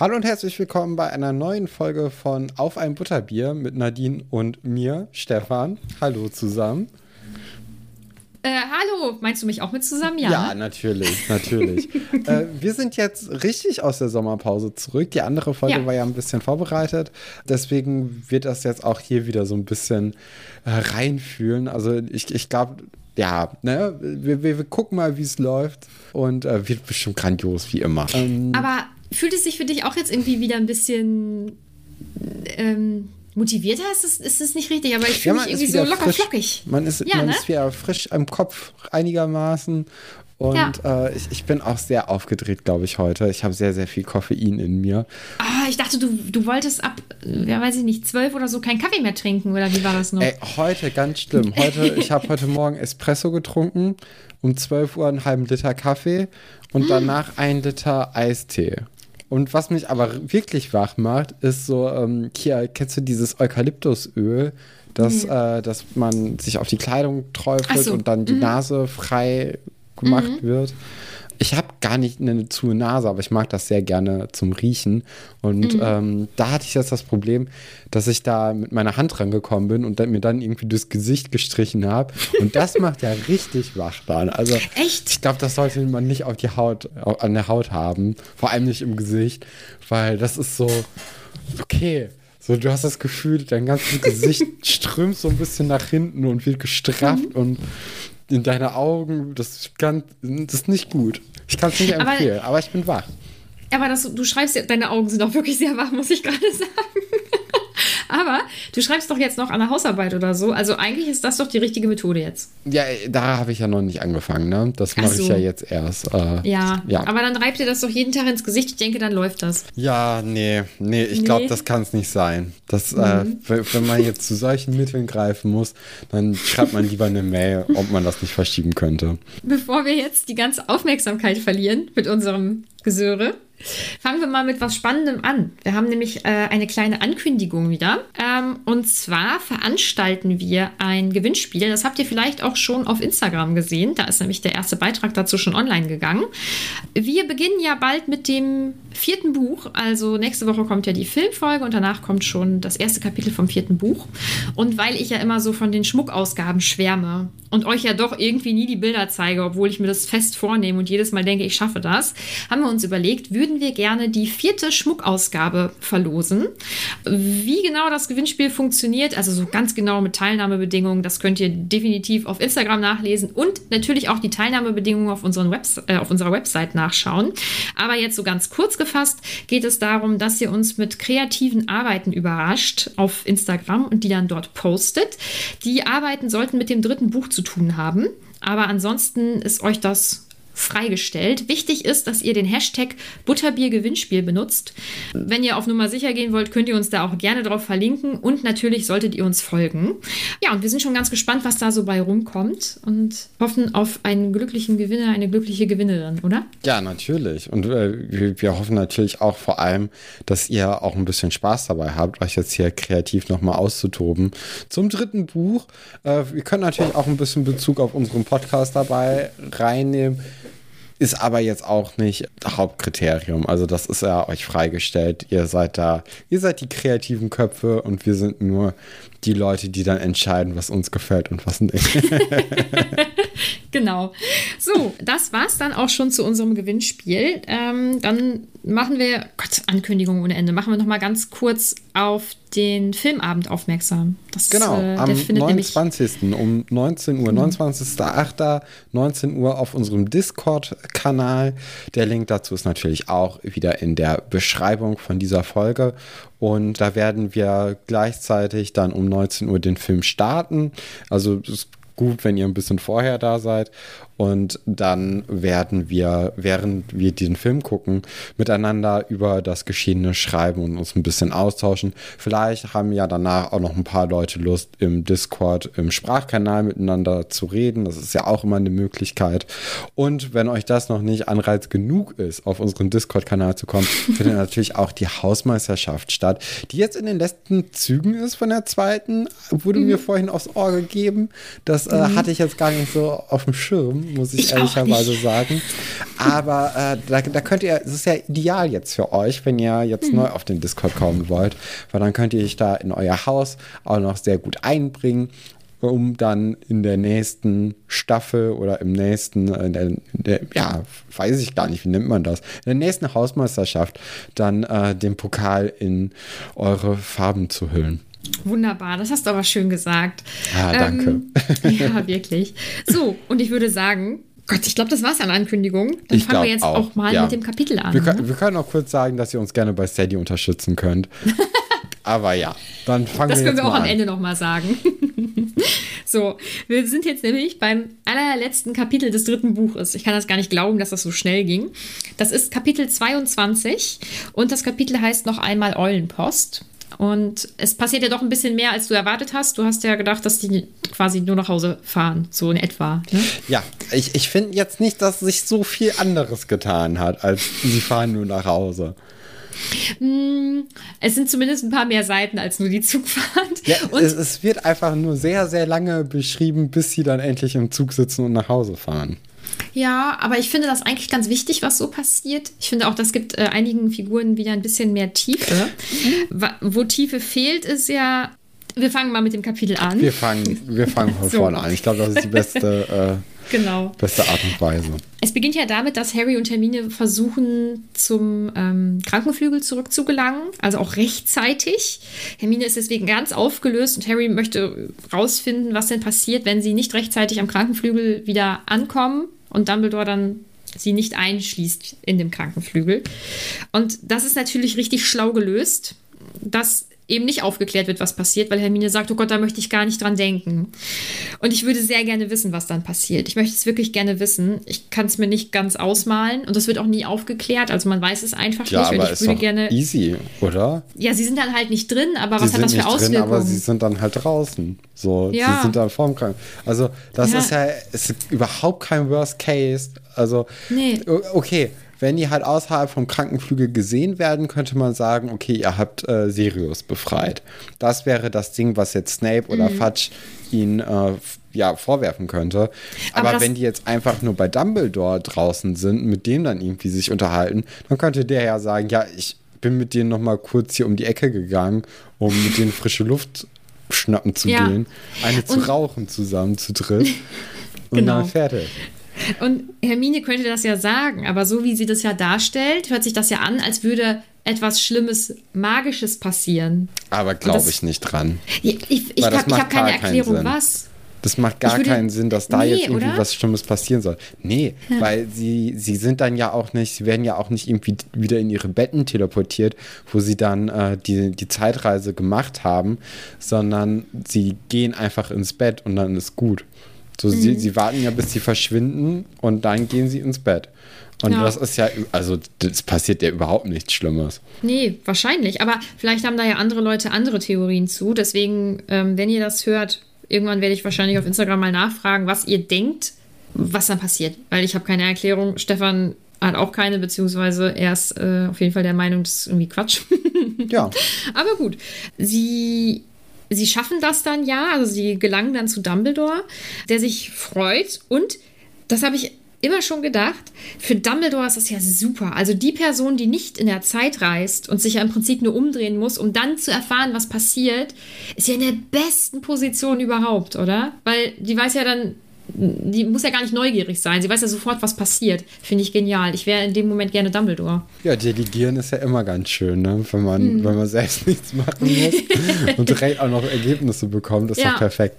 Hallo und herzlich willkommen bei einer neuen Folge von Auf ein Butterbier mit Nadine und mir, Stefan. Hallo zusammen. Äh, hallo, meinst du mich auch mit zusammen? Ja, ja natürlich, natürlich. äh, wir sind jetzt richtig aus der Sommerpause zurück. Die andere Folge ja. war ja ein bisschen vorbereitet. Deswegen wird das jetzt auch hier wieder so ein bisschen äh, reinfühlen. Also ich, ich glaube, ja, ne, wir, wir, wir, gucken mal, wie es läuft. Und äh, wird bestimmt grandios, wie immer. Ähm, Aber fühlt es sich für dich auch jetzt irgendwie wieder ein bisschen ähm, motivierter? Ist es, ist es nicht richtig, aber ich fühle ja, mich irgendwie so locker frisch. flockig. Man ist, ja, man ne? ist wieder frisch im Kopf einigermaßen. Und ja. äh, ich, ich bin auch sehr aufgedreht, glaube ich, heute. Ich habe sehr, sehr viel Koffein in mir. Ah, ich dachte, du, du wolltest ab, ja, weiß ich nicht, zwölf oder so keinen Kaffee mehr trinken, oder wie war das noch? Ey, heute, ganz schlimm. Heute, ich habe heute Morgen Espresso getrunken, um 12 Uhr einen halben Liter Kaffee und danach ein Liter Eistee. Und was mich aber wirklich wach macht, ist so, ähm, hier, kennst du dieses Eukalyptusöl, das, mhm. äh, dass man sich auf die Kleidung träufelt so. und dann die mhm. Nase frei gemacht mhm. wird. Ich habe gar nicht eine zu Nase, aber ich mag das sehr gerne zum Riechen. Und mhm. ähm, da hatte ich jetzt das Problem, dass ich da mit meiner Hand rangekommen bin und dann, mir dann irgendwie durchs Gesicht gestrichen habe. Und das macht ja richtig wach dann. Also Echt? ich glaube, das sollte man nicht auf die Haut, an der Haut haben. Vor allem nicht im Gesicht, weil das ist so, okay. So, du hast das Gefühl, dein ganzes Gesicht strömt so ein bisschen nach hinten und wird gestrafft mhm. und in deine Augen, das ist, ganz, das ist nicht gut. Ich kann es nicht empfehlen, aber, aber, ich bin wach. Aber das, du schreibst ja, deine Augen sind auch wirklich sehr wach, muss ich gerade sagen. Aber du schreibst doch jetzt noch an der Hausarbeit oder so. Also eigentlich ist das doch die richtige Methode jetzt. Ja, da habe ich ja noch nicht angefangen, ne? Das mache so. ich ja jetzt erst. Äh, ja. ja, aber dann reibt dir das doch jeden Tag ins Gesicht. Ich denke, dann läuft das. Ja, nee, nee, ich nee. glaube, das kann es nicht sein. Das, äh, mhm. äh, wenn man jetzt zu solchen Mitteln greifen muss, dann schreibt man lieber eine Mail, ob man das nicht verschieben könnte. Bevor wir jetzt die ganze Aufmerksamkeit verlieren mit unserem Gesöre, Fangen wir mal mit was Spannendem an. Wir haben nämlich äh, eine kleine Ankündigung wieder. Ähm, und zwar veranstalten wir ein Gewinnspiel. Das habt ihr vielleicht auch schon auf Instagram gesehen. Da ist nämlich der erste Beitrag dazu schon online gegangen. Wir beginnen ja bald mit dem vierten Buch. Also nächste Woche kommt ja die Filmfolge und danach kommt schon das erste Kapitel vom vierten Buch. Und weil ich ja immer so von den Schmuckausgaben schwärme und euch ja doch irgendwie nie die Bilder zeige, obwohl ich mir das fest vornehme und jedes Mal denke, ich schaffe das, haben wir uns überlegt, würden wir gerne die vierte Schmuckausgabe verlosen. Wie genau das Gewinnspiel funktioniert, also so ganz genau mit Teilnahmebedingungen, das könnt ihr definitiv auf Instagram nachlesen und natürlich auch die Teilnahmebedingungen auf, Webs äh, auf unserer Website nachschauen. Aber jetzt so ganz kurz gefasst geht es darum, dass ihr uns mit kreativen Arbeiten überrascht auf Instagram und die dann dort postet. Die Arbeiten sollten mit dem dritten Buch zu tun haben. Aber ansonsten ist euch das freigestellt. Wichtig ist, dass ihr den Hashtag Butterbier-Gewinnspiel benutzt. Wenn ihr auf Nummer sicher gehen wollt, könnt ihr uns da auch gerne drauf verlinken und natürlich solltet ihr uns folgen. Ja, und wir sind schon ganz gespannt, was da so bei rumkommt und hoffen auf einen glücklichen Gewinner, eine glückliche Gewinnerin, oder? Ja, natürlich. Und äh, wir, wir, hoffen natürlich auch vor allem, dass ihr auch ein bisschen Spaß dabei habt, euch jetzt hier kreativ nochmal auszutoben. Zum dritten Buch. Äh, wir können natürlich auch ein bisschen Bezug auf unseren Podcast dabei reinnehmen. Ist aber jetzt auch nicht Hauptkriterium. Also das ist ja euch freigestellt. Ihr seid da, ihr seid die kreativen Köpfe und wir sind nur die Leute, die dann entscheiden, was uns gefällt und was nicht. genau. So, das war's dann auch schon zu unserem Gewinnspiel. Ähm, dann machen wir, Gott, Ankündigung ohne Ende, machen wir noch mal ganz kurz auf den Filmabend aufmerksam. Das, genau, äh, am 29. um 19 Uhr, mhm. 29.08. 19 Uhr auf unserem Discord-Kanal. Der Link dazu ist natürlich auch wieder in der Beschreibung von dieser Folge. Und da werden wir gleichzeitig dann um 19 Uhr den Film starten. Also es gut, wenn ihr ein bisschen vorher da seid. Und dann werden wir, während wir diesen Film gucken, miteinander über das Geschehene schreiben und uns ein bisschen austauschen. Vielleicht haben ja danach auch noch ein paar Leute Lust, im Discord, im Sprachkanal miteinander zu reden. Das ist ja auch immer eine Möglichkeit. Und wenn euch das noch nicht Anreiz genug ist, auf unseren Discord-Kanal zu kommen, findet natürlich auch die Hausmeisterschaft statt, die jetzt in den letzten Zügen ist von der zweiten. Wurde mhm. mir vorhin aufs Ohr gegeben. Das äh, mhm. hatte ich jetzt gar nicht so auf dem Schirm muss ich, ich ehrlicherweise sagen. Aber äh, da, da könnt ihr, es ist ja ideal jetzt für euch, wenn ihr jetzt mhm. neu auf den Discord kommen wollt, weil dann könnt ihr euch da in euer Haus auch noch sehr gut einbringen um dann in der nächsten Staffel oder im nächsten, äh, in der, in der, ja, weiß ich gar nicht, wie nennt man das, in der nächsten Hausmeisterschaft dann äh, den Pokal in eure Farben zu hüllen. Wunderbar, das hast du aber schön gesagt. Ah, danke. Ähm, ja, wirklich. So, und ich würde sagen, Gott, ich glaube, das war's an Ankündigungen. Dann ich fangen wir jetzt auch, auch mal ja. mit dem Kapitel an. Wir, ne? wir, können auch kurz sagen, dass ihr uns gerne bei Steady unterstützen könnt. Aber ja, dann fangen das wir jetzt Das können wir auch an. am Ende nochmal sagen. so, wir sind jetzt nämlich beim allerletzten Kapitel des dritten Buches. Ich kann das gar nicht glauben, dass das so schnell ging. Das ist Kapitel 22 und das Kapitel heißt noch einmal Eulenpost. Und es passiert ja doch ein bisschen mehr, als du erwartet hast. Du hast ja gedacht, dass die quasi nur nach Hause fahren, so in etwa. Ne? Ja, ich, ich finde jetzt nicht, dass sich so viel anderes getan hat, als sie fahren nur nach Hause. Hm, es sind zumindest ein paar mehr Seiten als nur die Zugfahrt. Ja, es, es, wird einfach nur sehr, sehr lange beschrieben, bis sie dann endlich im Zug sitzen und nach Hause fahren. Ja, aber ich finde das eigentlich ganz wichtig, was so passiert. Ich finde auch, das gibt äh, einigen Figuren wieder ein bisschen mehr Tiefe. Mhm. Wo Tiefe fehlt, ist ja. Wir fangen mal mit dem Kapitel an. Wir fangen, wir fangen von so. vorne an. Ich glaube, das ist die beste. Äh Genau. Beste Art und Weise. Es beginnt ja damit, dass Harry und Hermine versuchen, zum ähm, Krankenflügel zurückzugelangen, also auch rechtzeitig. Hermine ist deswegen ganz aufgelöst und Harry möchte rausfinden, was denn passiert, wenn sie nicht rechtzeitig am Krankenflügel wieder ankommen und Dumbledore dann sie nicht einschließt in dem Krankenflügel. Und das ist natürlich richtig schlau gelöst, dass eben nicht aufgeklärt wird, was passiert, weil Hermine sagt, oh Gott, da möchte ich gar nicht dran denken. Und ich würde sehr gerne wissen, was dann passiert. Ich möchte es wirklich gerne wissen. Ich kann es mir nicht ganz ausmalen und das wird auch nie aufgeklärt. Also man weiß es einfach ja, nicht. Aber und ich würde gerne. Easy, oder? Ja, sie sind dann halt nicht drin, aber sie was hat das für Auswirkungen? Drin, aber sie sind dann halt draußen. So, ja. sie sind dann vorm Kranken. Also, das ja. ist ja ist überhaupt kein Worst Case. Also, nee. okay wenn die halt außerhalb vom Krankenflügel gesehen werden, könnte man sagen, okay, ihr habt äh, Sirius befreit. Das wäre das Ding, was jetzt Snape oder mhm. Fudge ihn äh, ja, vorwerfen könnte. Aber, Aber wenn die jetzt einfach nur bei Dumbledore draußen sind, mit dem dann irgendwie sich unterhalten, dann könnte der ja sagen, ja, ich bin mit denen noch mal kurz hier um die Ecke gegangen, um mit denen frische Luft schnappen zu ja. gehen, eine zu und rauchen zusammen zu dritt und genau. dann fertig. Und Hermine könnte das ja sagen, aber so wie sie das ja darstellt, hört sich das ja an, als würde etwas Schlimmes, Magisches passieren. Aber glaube ich nicht dran. Ja, ich ich habe hab keine Erklärung, was. Das macht gar würde, keinen Sinn, dass da nee, jetzt irgendwie oder? was Schlimmes passieren soll. Nee, ja. weil sie, sie sind dann ja auch nicht, sie werden ja auch nicht irgendwie wieder in ihre Betten teleportiert, wo sie dann äh, die, die Zeitreise gemacht haben, sondern sie gehen einfach ins Bett und dann ist gut. So, mhm. sie, sie warten ja, bis sie verschwinden und dann gehen sie ins Bett. Und ja. das ist ja, also das passiert ja überhaupt nichts Schlimmes. Nee, wahrscheinlich. Aber vielleicht haben da ja andere Leute andere Theorien zu. Deswegen, ähm, wenn ihr das hört, irgendwann werde ich wahrscheinlich auf Instagram mal nachfragen, was ihr denkt, was dann passiert. Weil ich habe keine Erklärung. Stefan hat auch keine, beziehungsweise er ist äh, auf jeden Fall der Meinung, das ist irgendwie Quatsch. ja. Aber gut. Sie sie schaffen das dann ja, also sie gelangen dann zu Dumbledore, der sich freut und das habe ich immer schon gedacht, für Dumbledore ist das ja super. Also die Person, die nicht in der Zeit reist und sich ja im Prinzip nur umdrehen muss, um dann zu erfahren, was passiert, ist ja in der besten Position überhaupt, oder? Weil die weiß ja dann die muss ja gar nicht neugierig sein. Sie weiß ja sofort, was passiert. Finde ich genial. Ich wäre in dem Moment gerne Dumbledore. Ja, delegieren ist ja immer ganz schön, ne? wenn, man, hm. wenn man selbst nichts machen muss und direkt auch noch Ergebnisse bekommt. Das ist ja. doch perfekt.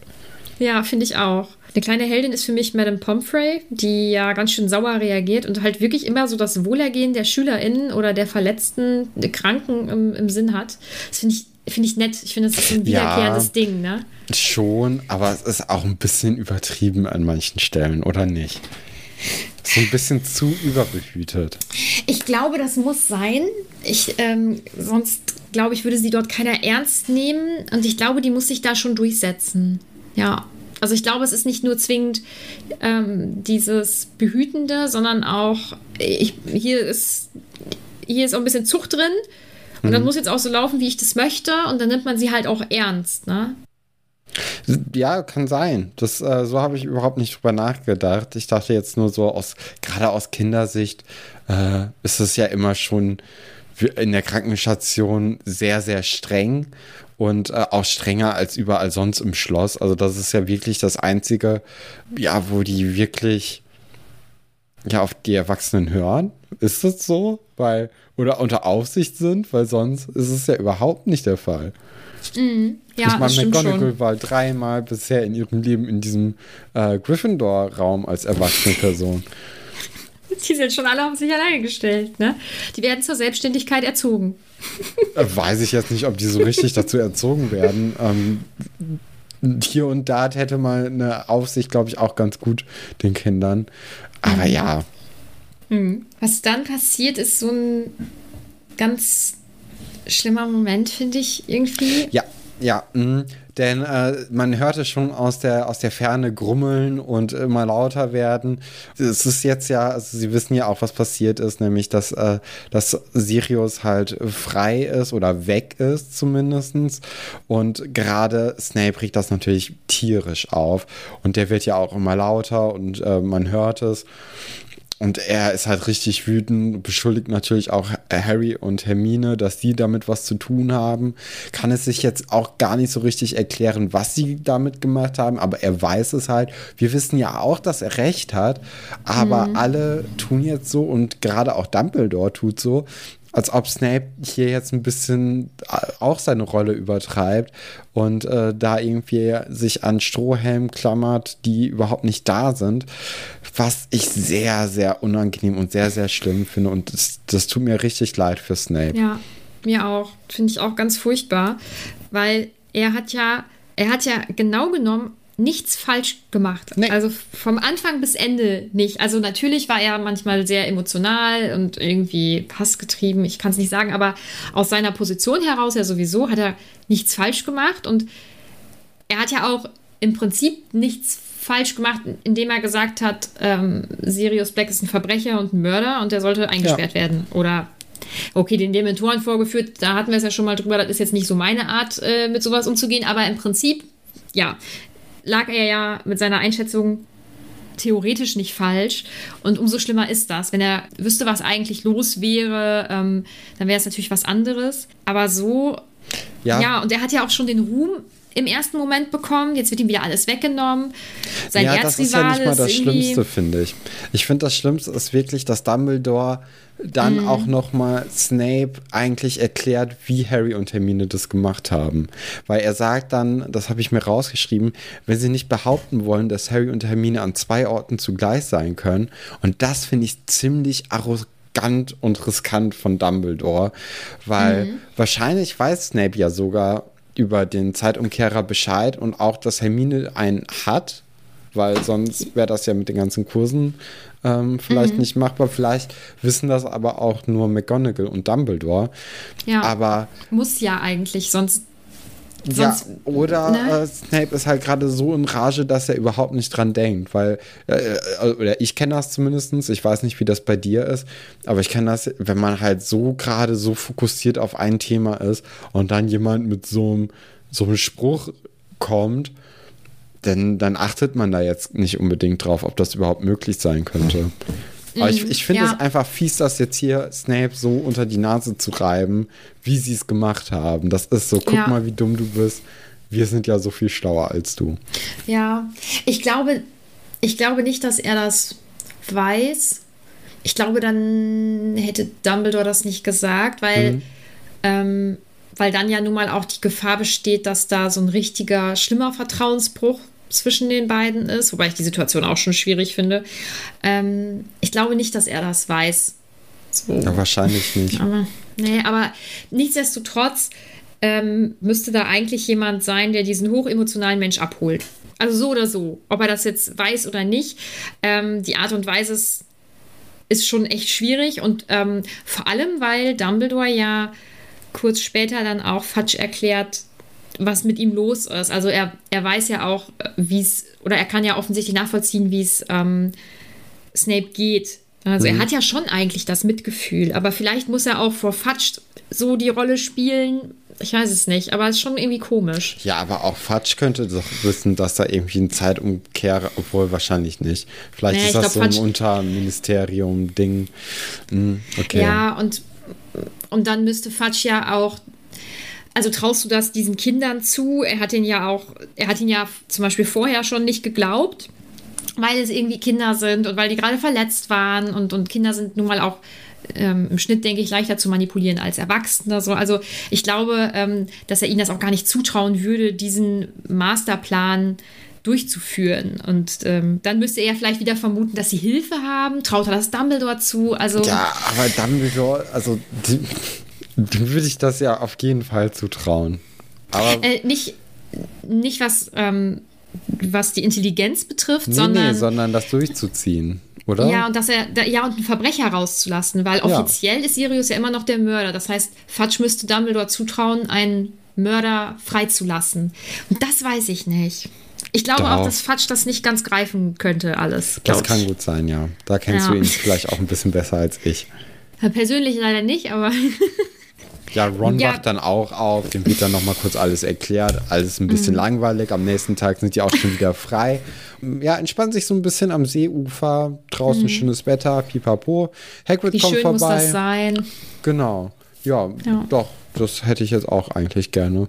Ja, finde ich auch. Eine kleine Heldin ist für mich Madame Pomfrey, die ja ganz schön sauer reagiert und halt wirklich immer so das Wohlergehen der SchülerInnen oder der Verletzten, der Kranken im, im Sinn hat. Das finde ich finde ich nett. Ich finde, das ist ein wiederkehrendes ja, Ding, ne? Schon, aber es ist auch ein bisschen übertrieben an manchen Stellen, oder nicht? So ein bisschen zu überbehütet. Ich glaube, das muss sein. Ich, ähm, sonst, glaube ich, würde sie dort keiner ernst nehmen. Und ich glaube, die muss sich da schon durchsetzen. Ja. Also ich glaube, es ist nicht nur zwingend ähm, dieses Behütende, sondern auch, ich, hier ist hier ist auch ein bisschen Zucht drin. Und mhm. das muss jetzt auch so laufen, wie ich das möchte. Und dann nimmt man sie halt auch ernst, ne? Ja, kann sein. Das, äh, so habe ich überhaupt nicht drüber nachgedacht. Ich dachte jetzt nur so aus, gerade aus Kindersicht, äh, ist es ja immer schon in der Krankenstation sehr, sehr streng und äh, auch strenger als überall sonst im Schloss. Also das ist ja wirklich das Einzige, ja, wo die wirklich ja auf die Erwachsenen hören. Ist das so? Weil, oder unter Aufsicht sind, weil sonst ist es ja überhaupt nicht der Fall. Mhm. Ja, ich meine, McGonagall war dreimal bisher in ihrem Leben in diesem äh, Gryffindor-Raum als erwachsene Person. Die sind schon alle auf sich alleine gestellt, ne? Die werden zur Selbstständigkeit erzogen. Äh, weiß ich jetzt nicht, ob die so richtig dazu erzogen werden. Ähm, hier und da hätte mal eine Aufsicht, glaube ich, auch ganz gut den Kindern. Aber mhm. ja. Mhm. Was dann passiert, ist so ein ganz schlimmer Moment, finde ich irgendwie. Ja, ja, mh. denn äh, man hörte schon aus der, aus der Ferne grummeln und immer lauter werden. Es ist jetzt ja, also Sie wissen ja auch, was passiert ist, nämlich, dass, äh, dass Sirius halt frei ist oder weg ist zumindest. Und gerade Snape riecht das natürlich tierisch auf. Und der wird ja auch immer lauter und äh, man hört es. Und er ist halt richtig wütend, beschuldigt natürlich auch Harry und Hermine, dass die damit was zu tun haben. Kann es sich jetzt auch gar nicht so richtig erklären, was sie damit gemacht haben, aber er weiß es halt. Wir wissen ja auch, dass er recht hat, aber mhm. alle tun jetzt so und gerade auch Dumbledore tut so, als ob Snape hier jetzt ein bisschen äh, auch seine Rolle übertreibt und äh, da irgendwie sich an Strohhelm klammert, die überhaupt nicht da sind, was ich sehr, sehr unangenehm und sehr, sehr schlimm finde und das, das tut mir richtig leid für Snape. Ja, mir auch. Finde ich auch ganz furchtbar, weil er hat ja, er hat ja genau genommen nichts falsch gemacht. Nee. Also vom Anfang bis Ende nicht. Also natürlich war er manchmal sehr emotional und irgendwie passgetrieben, ich kann es nicht sagen, aber aus seiner Position heraus ja sowieso hat er nichts falsch gemacht und er hat ja auch im Prinzip nichts falsch gemacht, indem er gesagt hat, ähm, Sirius Black ist ein Verbrecher und ein Mörder und der sollte eingesperrt ja. werden. Oder okay, den Dementoren vorgeführt, da hatten wir es ja schon mal drüber, das ist jetzt nicht so meine Art, äh, mit sowas umzugehen, aber im Prinzip, ja, lag er ja mit seiner Einschätzung theoretisch nicht falsch. Und umso schlimmer ist das. Wenn er wüsste, was eigentlich los wäre, ähm, dann wäre es natürlich was anderes. Aber so, ja. ja, und er hat ja auch schon den Ruhm im ersten Moment bekommen. Jetzt wird ihm wieder alles weggenommen. Sein ja, das ist ja nicht mal das Schlimmste, finde ich. Ich finde, das Schlimmste ist wirklich, dass Dumbledore dann mhm. auch noch mal Snape eigentlich erklärt, wie Harry und Hermine das gemacht haben. Weil er sagt dann, das habe ich mir rausgeschrieben, wenn sie nicht behaupten wollen, dass Harry und Hermine an zwei Orten zugleich sein können. Und das finde ich ziemlich arrogant und riskant von Dumbledore, weil mhm. wahrscheinlich weiß Snape ja sogar, über den Zeitumkehrer Bescheid und auch, dass Hermine einen hat, weil sonst wäre das ja mit den ganzen Kursen ähm, vielleicht mhm. nicht machbar. Vielleicht wissen das aber auch nur McGonagall und Dumbledore. Ja. Aber muss ja eigentlich, sonst Sonst, ja, oder ne? äh, Snape ist halt gerade so in Rage, dass er überhaupt nicht dran denkt, weil, äh, äh oder ich kenne das zumindest, ich weiß nicht, wie das bei dir ist, aber ich kenne das, wenn man halt so gerade so fokussiert auf ein Thema ist und dann jemand mit so einem, so einem Spruch kommt, dann, dann achtet man da jetzt nicht unbedingt drauf, ob das überhaupt möglich sein könnte. Aber ich, mhm. ich finde ja. es einfach fies, das jetzt hier Snape so unter die Nase zu reiben, wie sie es gemacht haben. Das ist so, guck ja. mal, wie dumm du bist. Wir sind ja so viel schlauer als du. Ja, ich glaube, ich glaube nicht, dass er das weiß. Ich glaube, dann hätte Dumbledore das nicht gesagt, weil, mhm. ähm, weil dann ja nun mal auch die Gefahr besteht, dass da so ein richtiger, schlimmer Vertrauensbruch zwischen den beiden ist, wobei ich die Situation auch schon schwierig finde. Ähm, ich glaube nicht, dass er das weiß. So. Ja, wahrscheinlich nicht. Aber, nee, aber nichtsdestotrotz ähm, müsste da eigentlich jemand sein, der diesen hochemotionalen Mensch abholt. Also so oder so. Ob er das jetzt weiß oder nicht. Ähm, die Art und Weise ist, ist schon echt schwierig und ähm, vor allem, weil Dumbledore ja kurz später dann auch Fatsch erklärt, was mit ihm los ist. Also er, er weiß ja auch, wie es, oder er kann ja offensichtlich nachvollziehen, wie es ähm, Snape geht. Also mhm. er hat ja schon eigentlich das Mitgefühl, aber vielleicht muss er auch vor Fatsch so die Rolle spielen, Ich weiß es nicht, aber es ist schon irgendwie komisch. Ja, aber auch Fatsch könnte doch wissen, dass da irgendwie ein Zeitumkehr, obwohl wahrscheinlich nicht. Vielleicht naja, ist das glaub, so ein Unterministerium-Ding. Hm, okay. Ja, und, und dann müsste Fatsch ja auch also traust du das diesen Kindern zu? Er hat ihn ja auch, er hat ihn ja zum Beispiel vorher schon nicht geglaubt, weil es irgendwie Kinder sind und weil die gerade verletzt waren und, und Kinder sind nun mal auch ähm, im Schnitt, denke ich, leichter zu manipulieren als Erwachsene. So. Also ich glaube, ähm, dass er ihnen das auch gar nicht zutrauen würde, diesen Masterplan durchzuführen. Und ähm, dann müsste er vielleicht wieder vermuten, dass sie Hilfe haben. Traut er das Dumbledore zu? Also, ja, aber Dumbledore, also dem würde ich das ja auf jeden Fall zutrauen. Aber äh, nicht, nicht was, ähm, was die Intelligenz betrifft, nee, sondern. Nee, sondern das durchzuziehen. Oder? Ja, und dass er, ja, und einen Verbrecher rauszulassen, weil offiziell ja. ist Sirius ja immer noch der Mörder. Das heißt, Fudge müsste Dumbledore zutrauen, einen Mörder freizulassen. Und das weiß ich nicht. Ich glaube Doch. auch, dass Fudge das nicht ganz greifen könnte, alles. Das kann gut sein, ja. Da kennst ja. du ihn vielleicht auch ein bisschen besser als ich. Persönlich leider nicht, aber. Ja, Ron ja. wacht dann auch auf, dem wird dann nochmal kurz alles erklärt, alles ein bisschen mhm. langweilig. Am nächsten Tag sind die auch schon wieder frei. Ja, entspannen sich so ein bisschen am Seeufer, draußen mhm. schönes Wetter, pipapo. Hagrid Wie kommt schön vorbei. Muss das sein? Genau. Ja, ja, doch, das hätte ich jetzt auch eigentlich gerne.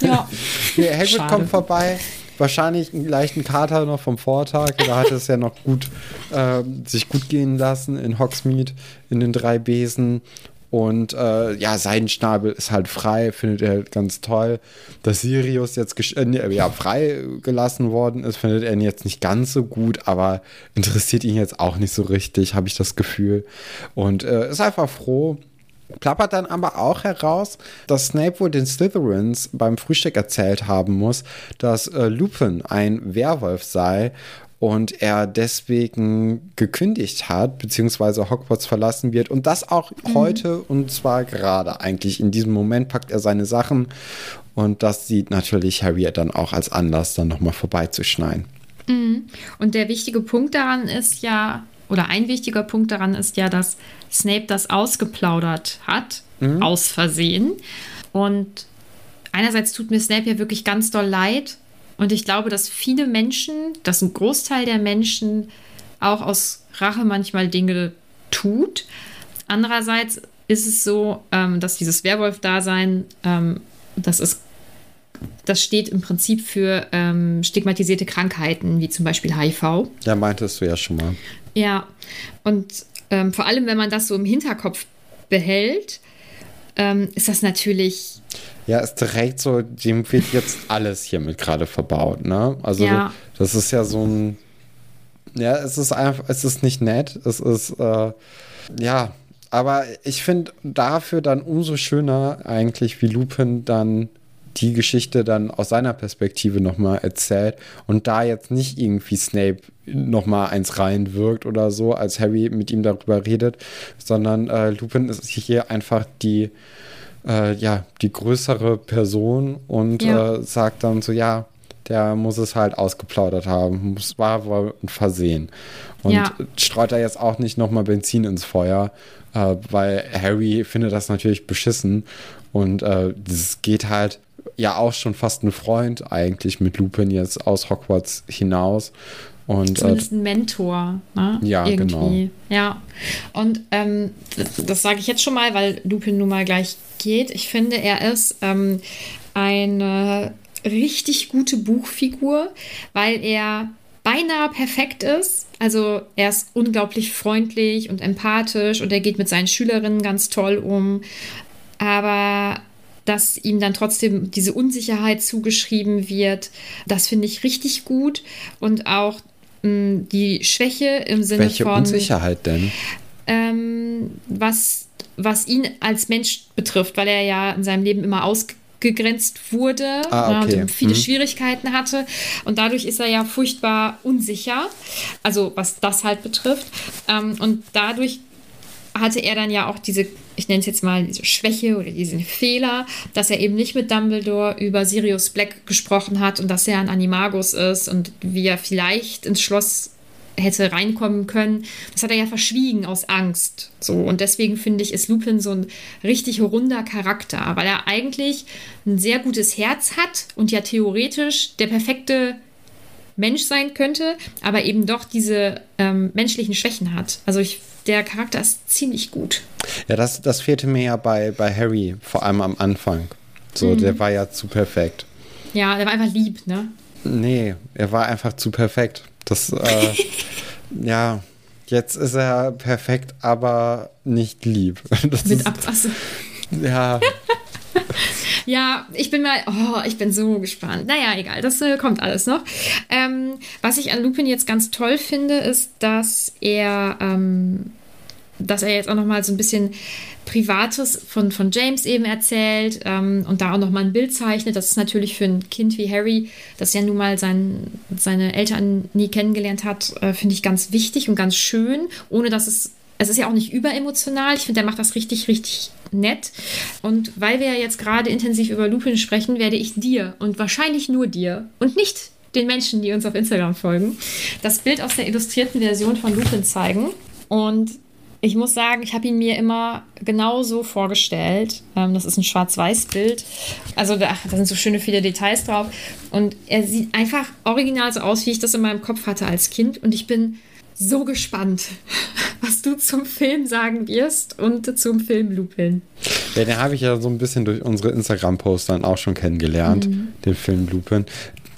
Ja. nee, Hagrid Schade. kommt vorbei, wahrscheinlich einen leichten Kater noch vom Vortag. Da hat es ja noch gut äh, sich gut gehen lassen in Hogsmeade in den drei Besen und äh, ja, sein Schnabel ist halt frei, findet er ganz toll. Dass Sirius jetzt äh, ja, frei gelassen worden ist, findet er jetzt nicht ganz so gut, aber interessiert ihn jetzt auch nicht so richtig, habe ich das Gefühl. Und äh, ist einfach froh, plappert dann aber auch heraus, dass Snape wohl den Slytherins beim Frühstück erzählt haben muss, dass äh, Lupin ein Werwolf sei und er deswegen gekündigt hat, beziehungsweise Hogwarts verlassen wird und das auch mhm. heute und zwar gerade eigentlich. In diesem Moment packt er seine Sachen und das sieht natürlich Harry dann auch als Anlass, dann nochmal vorbeizuschneiden. Mhm. Und der wichtige Punkt daran ist ja, oder ein wichtiger Punkt daran ist ja, dass Snape das ausgeplaudert hat, mhm. aus Versehen. Und einerseits tut mir Snape ja wirklich ganz doll leid, und ich glaube, dass viele Menschen, dass ein Großteil der Menschen auch aus Rache manchmal Dinge tut. Andererseits ist es so, ähm, dass dieses Werwolf-Dasein, ähm, das ist das steht im Prinzip für ähm, stigmatisierte Krankheiten, wie zum Beispiel HIV. Ja, meintest du ja schon mal. Ja, und ähm, vor allem, wenn man das so im Hinterkopf behält, ähm, ist das natürlich ja, ist direkt so, dem wird jetzt alles hiermit gerade verbaut, ne? Also ja. das ist ja so ein, ja, es ist einfach, es ist nicht nett, es ist, äh, ja, aber ich finde dafür dann umso schöner eigentlich, wie Lupin dann die Geschichte dann aus seiner Perspektive nochmal erzählt und da jetzt nicht irgendwie Snape nochmal eins reinwirkt oder so, als Harry mit ihm darüber redet, sondern äh, Lupin ist hier einfach die äh, ja, die größere Person und ja. äh, sagt dann so, ja, der muss es halt ausgeplaudert haben. Es war wohl ein Versehen. Und ja. streut da jetzt auch nicht nochmal Benzin ins Feuer, äh, weil Harry findet das natürlich beschissen. Und äh, das geht halt ja auch schon fast ein Freund eigentlich mit Lupin jetzt aus Hogwarts hinaus. Und, Zumindest ein Mentor, ne? Ja, Irgendwie. genau. Ja. Und ähm, das, das sage ich jetzt schon mal, weil Lupin nun mal gleich geht. Ich finde, er ist ähm, eine richtig gute Buchfigur, weil er beinahe perfekt ist. Also er ist unglaublich freundlich und empathisch und er geht mit seinen Schülerinnen ganz toll um. Aber dass ihm dann trotzdem diese Unsicherheit zugeschrieben wird, das finde ich richtig gut. Und auch die Schwäche im Sinne Welche von. Unsicherheit denn? Ähm, was, was ihn als Mensch betrifft, weil er ja in seinem Leben immer ausgegrenzt wurde ah, okay. und viele hm. Schwierigkeiten hatte. Und dadurch ist er ja furchtbar unsicher, also was das halt betrifft. Ähm, und dadurch hatte er dann ja auch diese, ich nenne es jetzt mal diese Schwäche oder diesen Fehler, dass er eben nicht mit Dumbledore über Sirius Black gesprochen hat und dass er ein Animagus ist und wie er vielleicht ins Schloss hätte reinkommen können. Das hat er ja verschwiegen aus Angst. So und deswegen finde ich, ist Lupin so ein richtig runder Charakter, weil er eigentlich ein sehr gutes Herz hat und ja theoretisch der perfekte Mensch sein könnte, aber eben doch diese ähm, menschlichen Schwächen hat. Also ich, der Charakter ist ziemlich gut. Ja, das, das fehlte mir ja bei, bei Harry, vor allem am Anfang. So, mhm. der war ja zu perfekt. Ja, der war einfach lieb, ne? Nee, er war einfach zu perfekt. Das, äh, ja, jetzt ist er perfekt, aber nicht lieb. Das Mit Abtassen. Ja. ja, ich bin mal, oh, ich bin so gespannt. Naja, egal, das äh, kommt alles noch. Ähm, was ich an Lupin jetzt ganz toll finde, ist, dass er, ähm, dass er jetzt auch noch mal so ein bisschen Privates von, von James eben erzählt ähm, und da auch nochmal ein Bild zeichnet. Das ist natürlich für ein Kind wie Harry, das ja nun mal sein, seine Eltern nie kennengelernt hat, äh, finde ich ganz wichtig und ganz schön, ohne dass es, es ist ja auch nicht überemotional. Ich finde, der macht das richtig, richtig nett. Und weil wir ja jetzt gerade intensiv über Lupin sprechen, werde ich dir und wahrscheinlich nur dir und nicht den Menschen, die uns auf Instagram folgen, das Bild aus der illustrierten Version von Lupin zeigen. Und ich muss sagen, ich habe ihn mir immer genau so vorgestellt. Ähm, das ist ein Schwarz-Weiß-Bild. Also da, da, sind so schöne viele Details drauf. Und er sieht einfach original so aus, wie ich das in meinem Kopf hatte als Kind. Und ich bin so gespannt, was du zum Film sagen wirst und zum Film Lupin. Ja, den habe ich ja so ein bisschen durch unsere Instagram-Posts dann auch schon kennengelernt, mhm. den Film Lupin.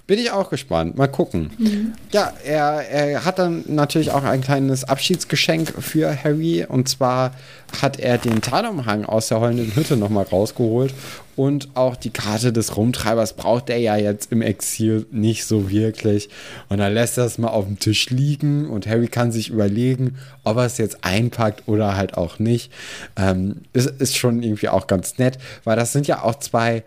Bin ich auch gespannt. Mal gucken. Mhm. Ja, er, er hat dann natürlich auch ein kleines Abschiedsgeschenk für Harry. Und zwar hat er den Tarnumhang aus der heulenden Hütte nochmal rausgeholt. Und auch die Karte des Rumtreibers braucht er ja jetzt im Exil nicht so wirklich. Und dann lässt er es mal auf dem Tisch liegen und Harry kann sich überlegen, ob er es jetzt einpackt oder halt auch nicht. Ähm, ist, ist schon irgendwie auch ganz nett, weil das sind ja auch zwei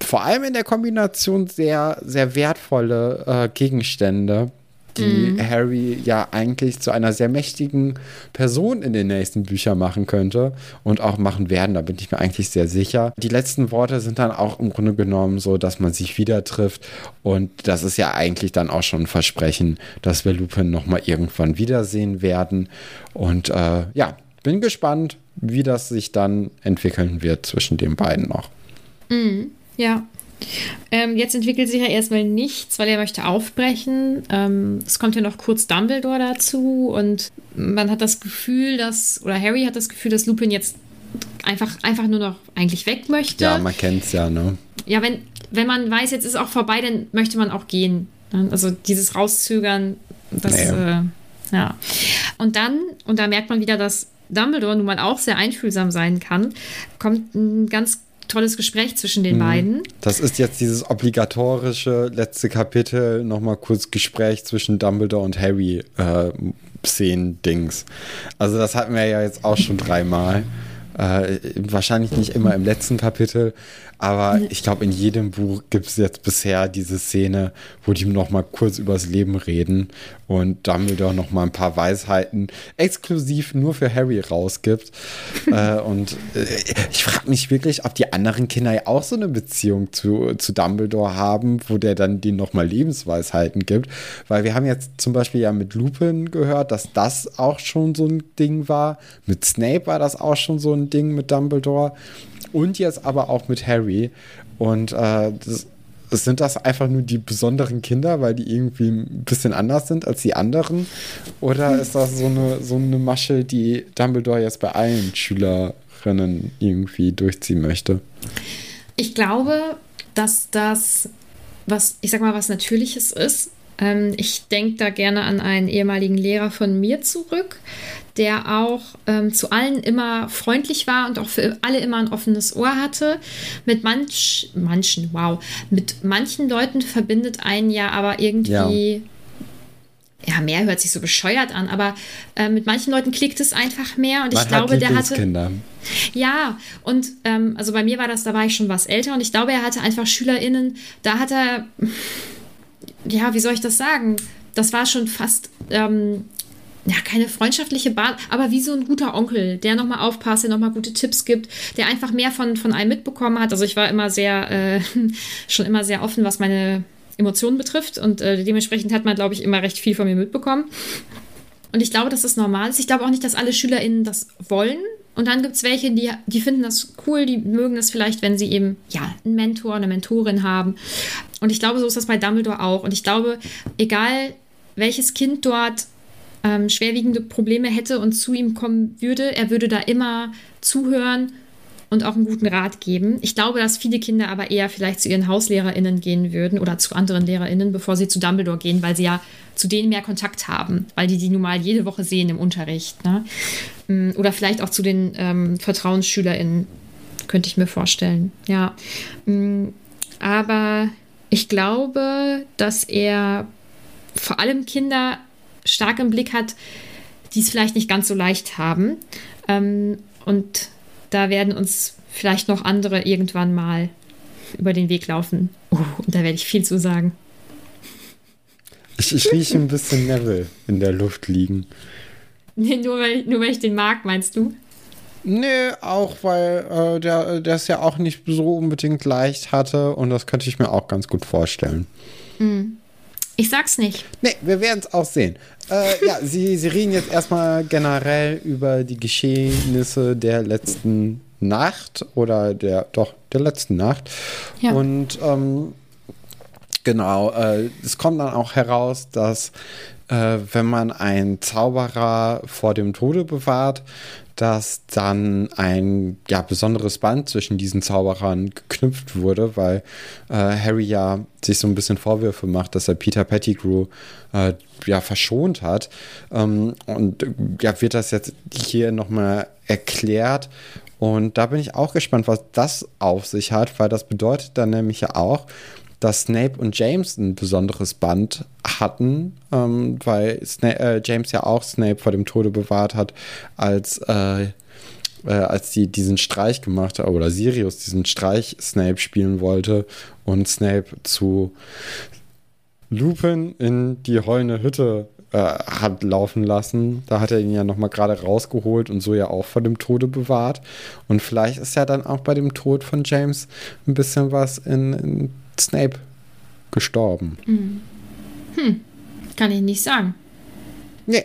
vor allem in der Kombination sehr, sehr wertvolle äh, Gegenstände, die mhm. Harry ja eigentlich zu einer sehr mächtigen Person in den nächsten Büchern machen könnte und auch machen werden. Da bin ich mir eigentlich sehr sicher. Die letzten Worte sind dann auch im Grunde genommen so, dass man sich wieder trifft und das ist ja eigentlich dann auch schon ein Versprechen, dass wir Lupin nochmal irgendwann wiedersehen werden. Und äh, ja, bin gespannt, wie das sich dann entwickeln wird zwischen den beiden noch. Mhm. Ja. Ähm, jetzt entwickelt sich ja erstmal nichts, weil er möchte aufbrechen. Ähm, es kommt ja noch kurz Dumbledore dazu und man hat das Gefühl, dass, oder Harry hat das Gefühl, dass Lupin jetzt einfach, einfach nur noch eigentlich weg möchte. Ja, man kennt es ja, ne? Ja, wenn, wenn man weiß, jetzt ist auch vorbei, dann möchte man auch gehen. Ne? Also dieses Rauszögern, das, naja. äh, ja. Und dann, und da merkt man wieder, dass Dumbledore nun mal auch sehr einfühlsam sein kann, kommt ein ganz tolles Gespräch zwischen den mhm. beiden. Das ist jetzt dieses obligatorische letzte Kapitel, nochmal kurz Gespräch zwischen Dumbledore und Harry äh, Szenen-Dings. Also das hatten wir ja jetzt auch schon dreimal. Äh, wahrscheinlich nicht immer im letzten Kapitel, aber ich glaube, in jedem Buch gibt es jetzt bisher diese Szene, wo die noch mal kurz übers Leben reden und Dumbledore noch mal ein paar Weisheiten exklusiv nur für Harry rausgibt. äh, und äh, ich frage mich wirklich, ob die anderen Kinder ja auch so eine Beziehung zu, zu Dumbledore haben, wo der dann denen noch mal Lebensweisheiten gibt. Weil wir haben jetzt zum Beispiel ja mit Lupin gehört, dass das auch schon so ein Ding war. Mit Snape war das auch schon so ein Ding mit Dumbledore und jetzt aber auch mit Harry. Und äh, das, sind das einfach nur die besonderen Kinder, weil die irgendwie ein bisschen anders sind als die anderen? Oder ist das so eine, so eine Masche, die Dumbledore jetzt bei allen Schülerinnen irgendwie durchziehen möchte? Ich glaube, dass das was, ich sag mal, was Natürliches ist. Ähm, ich denke da gerne an einen ehemaligen Lehrer von mir zurück, der auch ähm, zu allen immer freundlich war und auch für alle immer ein offenes Ohr hatte. Mit manch, manchen, wow, mit manchen Leuten verbindet einen ja aber irgendwie. Ja ja, mehr hört sich so bescheuert an, aber äh, mit manchen Leuten klickt es einfach mehr und Man ich glaube, der hatte. Ja, und ähm, also bei mir war das, da war ich schon was älter und ich glaube, er hatte einfach SchülerInnen, da hat er, ja, wie soll ich das sagen? Das war schon fast ähm, ja, keine freundschaftliche Basis, aber wie so ein guter Onkel, der nochmal aufpasst, der nochmal gute Tipps gibt, der einfach mehr von, von einem mitbekommen hat. Also ich war immer sehr, äh, schon immer sehr offen, was meine Emotionen betrifft. Und äh, dementsprechend hat man, glaube ich, immer recht viel von mir mitbekommen. Und ich glaube, dass das normal ist. Ich glaube auch nicht, dass alle SchülerInnen das wollen. Und dann gibt es welche, die, die finden das cool, die mögen das vielleicht, wenn sie eben ja, einen Mentor, eine Mentorin haben. Und ich glaube, so ist das bei Dumbledore auch. Und ich glaube, egal welches Kind dort ähm, schwerwiegende Probleme hätte und zu ihm kommen würde, er würde da immer zuhören und auch einen guten Rat geben. Ich glaube, dass viele Kinder aber eher vielleicht zu ihren HauslehrerInnen gehen würden oder zu anderen LehrerInnen, bevor sie zu Dumbledore gehen, weil sie ja zu denen mehr Kontakt haben, weil die die nun mal jede Woche sehen im Unterricht. Ne? Mm, oder vielleicht auch zu den ähm, VertrauensschülerInnen, könnte ich mir vorstellen. Ja. Mm, aber ich glaube, dass er vor allem Kinder stark im Blick hat, die es vielleicht nicht ganz so leicht haben. Ähm, und da werden uns vielleicht noch andere irgendwann mal über den Weg laufen. Oh, und da werde ich viel zu sagen. Ich, ich rieche ein bisschen Neville in der Luft liegen. Nee, nur weil, nur weil ich den mag, meinst du? Nee, auch weil äh, der, es ja auch nicht so unbedingt leicht hatte und das könnte ich mir auch ganz gut vorstellen. Mm. Ich sag's nicht. Nee, wir werden es auch sehen. Äh, ja, Sie, Sie reden jetzt erstmal generell über die Geschehnisse der letzten Nacht oder der, doch, der letzten Nacht. Ja. Und ähm, genau, äh, es kommt dann auch heraus, dass äh, wenn man einen Zauberer vor dem Tode bewahrt, dass dann ein ja, besonderes Band zwischen diesen Zauberern geknüpft wurde, weil äh, Harry ja sich so ein bisschen Vorwürfe macht, dass er Peter Pettigrew äh, ja verschont hat. Ähm, und ja, wird das jetzt hier nochmal erklärt. Und da bin ich auch gespannt, was das auf sich hat, weil das bedeutet dann nämlich ja auch, dass Snape und James ein besonderes Band hatten, ähm, weil Sna äh, James ja auch Snape vor dem Tode bewahrt hat, als, äh, äh, als die diesen Streich gemacht haben, oder Sirius diesen Streich Snape spielen wollte und Snape zu Lupin in die heulende Hütte äh, hat laufen lassen. Da hat er ihn ja nochmal gerade rausgeholt und so ja auch vor dem Tode bewahrt. Und vielleicht ist ja dann auch bei dem Tod von James ein bisschen was in, in Snape gestorben. Hm. hm. Kann ich nicht sagen. Nee.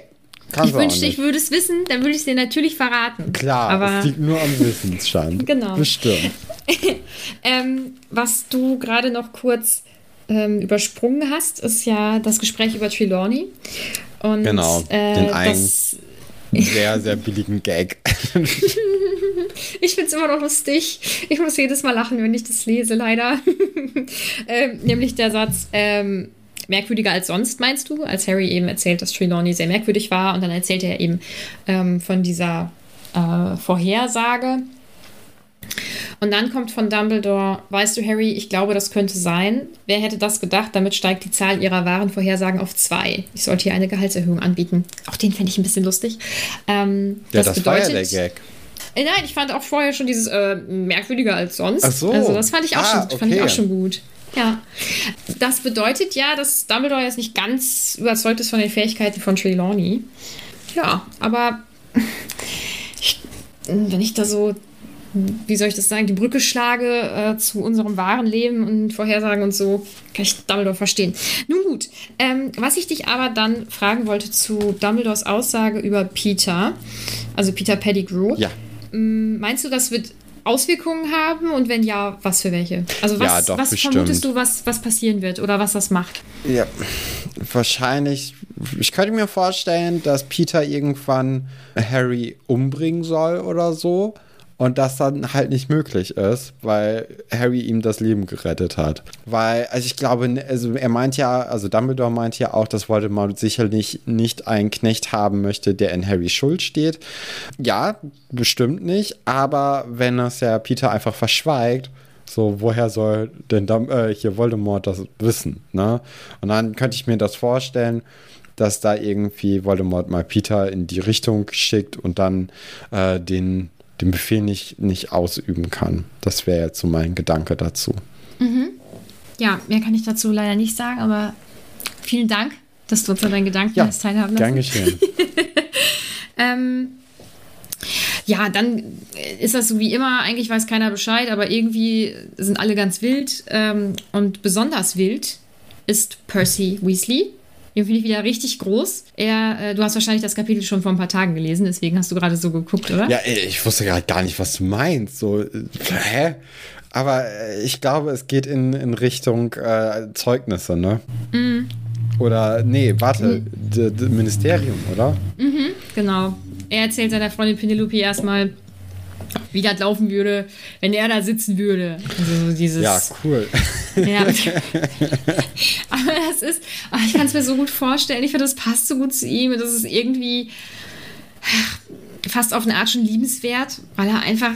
Ich wünschte, ich würde es wissen, dann würde ich es dir natürlich verraten. Klar, aber es liegt nur am Wissensstand. genau. Bestimmt. ähm, was du gerade noch kurz ähm, übersprungen hast, ist ja das Gespräch über Trelawney. Und, genau, äh, den einen sehr, sehr billigen Gag. ich finde es immer noch lustig. Ich muss jedes Mal lachen, wenn ich das lese, leider. ähm, nämlich der Satz, ähm, merkwürdiger als sonst, meinst du? Als Harry eben erzählt, dass Trelawney sehr merkwürdig war und dann erzählt er eben ähm, von dieser äh, Vorhersage. Und dann kommt von Dumbledore, weißt du, Harry, ich glaube, das könnte sein. Wer hätte das gedacht? Damit steigt die Zahl ihrer wahren Vorhersagen auf zwei. Ich sollte hier eine Gehaltserhöhung anbieten. Auch den fände ich ein bisschen lustig. Ähm, ja, das, das bedeutet, war ja der Gag. Äh, nein, ich fand auch vorher schon dieses äh, merkwürdiger als sonst. Ach so. Also das fand ich auch, ah, schon, okay. fand ich auch schon gut. Ja. Das bedeutet ja, dass Dumbledore jetzt nicht ganz überzeugt ist von den Fähigkeiten von Trelawney. Ja, aber ich, wenn ich da so wie soll ich das sagen, die Brücke schlage äh, zu unserem wahren Leben und Vorhersagen und so, kann ich Dumbledore verstehen. Nun gut, ähm, was ich dich aber dann fragen wollte zu Dumbledores Aussage über Peter, also Peter Pettigrew. Ja. Ähm, meinst du, das wird Auswirkungen haben und wenn ja, was für welche? Also was, ja, doch, was vermutest du, was, was passieren wird oder was das macht? Ja, wahrscheinlich, ich könnte mir vorstellen, dass Peter irgendwann Harry umbringen soll oder so und das dann halt nicht möglich ist, weil Harry ihm das Leben gerettet hat. Weil, also ich glaube, also er meint ja, also Dumbledore meint ja auch, dass Voldemort sicherlich nicht einen Knecht haben möchte, der in Harrys Schuld steht. Ja, bestimmt nicht, aber wenn es ja Peter einfach verschweigt, so, woher soll denn äh, hier Voldemort das wissen, ne? Und dann könnte ich mir das vorstellen, dass da irgendwie Voldemort mal Peter in die Richtung schickt und dann äh, den den Befehl nicht, nicht ausüben kann. Das wäre jetzt so mein Gedanke dazu. Mhm. Ja, mehr kann ich dazu leider nicht sagen, aber vielen Dank, dass du uns an deinen Gedanken ja, teilhaben lassen. Gern geschehen. ähm, ja, dann ist das so wie immer, eigentlich weiß keiner Bescheid, aber irgendwie sind alle ganz wild ähm, und besonders wild ist Percy Weasley. Den finde ich wieder richtig groß. Er, äh, du hast wahrscheinlich das Kapitel schon vor ein paar Tagen gelesen, deswegen hast du gerade so geguckt, oder? Ja, ich wusste gerade gar nicht, was du meinst. So, äh, hä? Aber äh, ich glaube, es geht in, in Richtung äh, Zeugnisse, ne? Mhm. Oder, nee, warte, mhm. Ministerium, oder? Mhm, genau. Er erzählt seiner Freundin Penelope erstmal, wie das laufen würde, wenn er da sitzen würde. Also dieses. Ja, cool. Ja. Aber das ist, oh, ich kann es mir so gut vorstellen. Ich finde, das passt so gut zu ihm. Das ist irgendwie fast auf eine Art schon liebenswert, weil er einfach,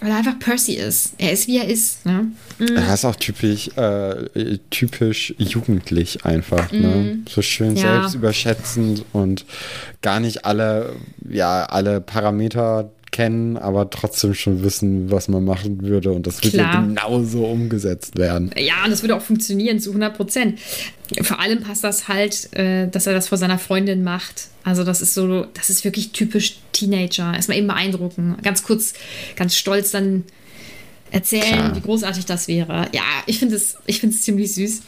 weil er einfach Percy ist. Er ist, wie er ist. Ne? Mhm. Er ist auch typisch, äh, typisch jugendlich einfach. Ne? Mhm. Ne? So schön ja. selbstüberschätzend und gar nicht alle, ja, alle Parameter kennen, aber trotzdem schon wissen, was man machen würde. Und das wird ja genauso umgesetzt werden. Ja, und das würde auch funktionieren zu 100 Prozent. Vor allem passt das halt, äh, dass er das vor seiner Freundin macht. Also das ist so, das ist wirklich typisch Teenager. Erstmal eben beeindrucken. Ganz kurz, ganz stolz dann erzählen, Klar. wie großartig das wäre. Ja, ich finde es, ich es ziemlich süß.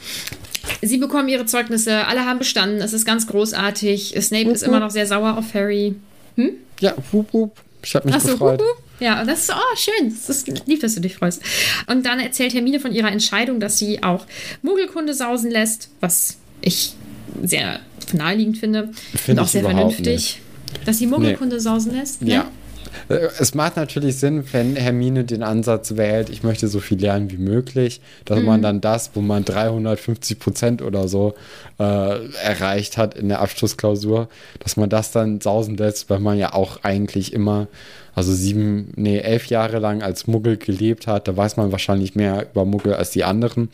Sie bekommen ihre Zeugnisse, alle haben bestanden, es ist ganz großartig. Snape wup, ist immer noch sehr sauer auf Harry. Hm? Ja, wup, wup. Ich habe mich Achso, gefreut. Hup, hup. Ja, das ist oh, schön. Das ist lieb, dass du dich freust. Und dann erzählt Hermine von ihrer Entscheidung, dass sie auch Muggelkunde sausen lässt, was ich sehr naheliegend finde. Find und auch sehr vernünftig. Nicht. Dass sie Muggelkunde nee. sausen lässt. Ja. Ne? Äh, es macht natürlich Sinn, wenn Hermine den Ansatz wählt, ich möchte so viel lernen wie möglich, dass mhm. man dann das, wo man 350 Prozent oder so äh, erreicht hat in der Abschlussklausur, dass man das dann sausen lässt, weil man ja auch eigentlich immer also sieben, nee, elf Jahre lang als Muggel gelebt hat, da weiß man wahrscheinlich mehr über Muggel als die anderen.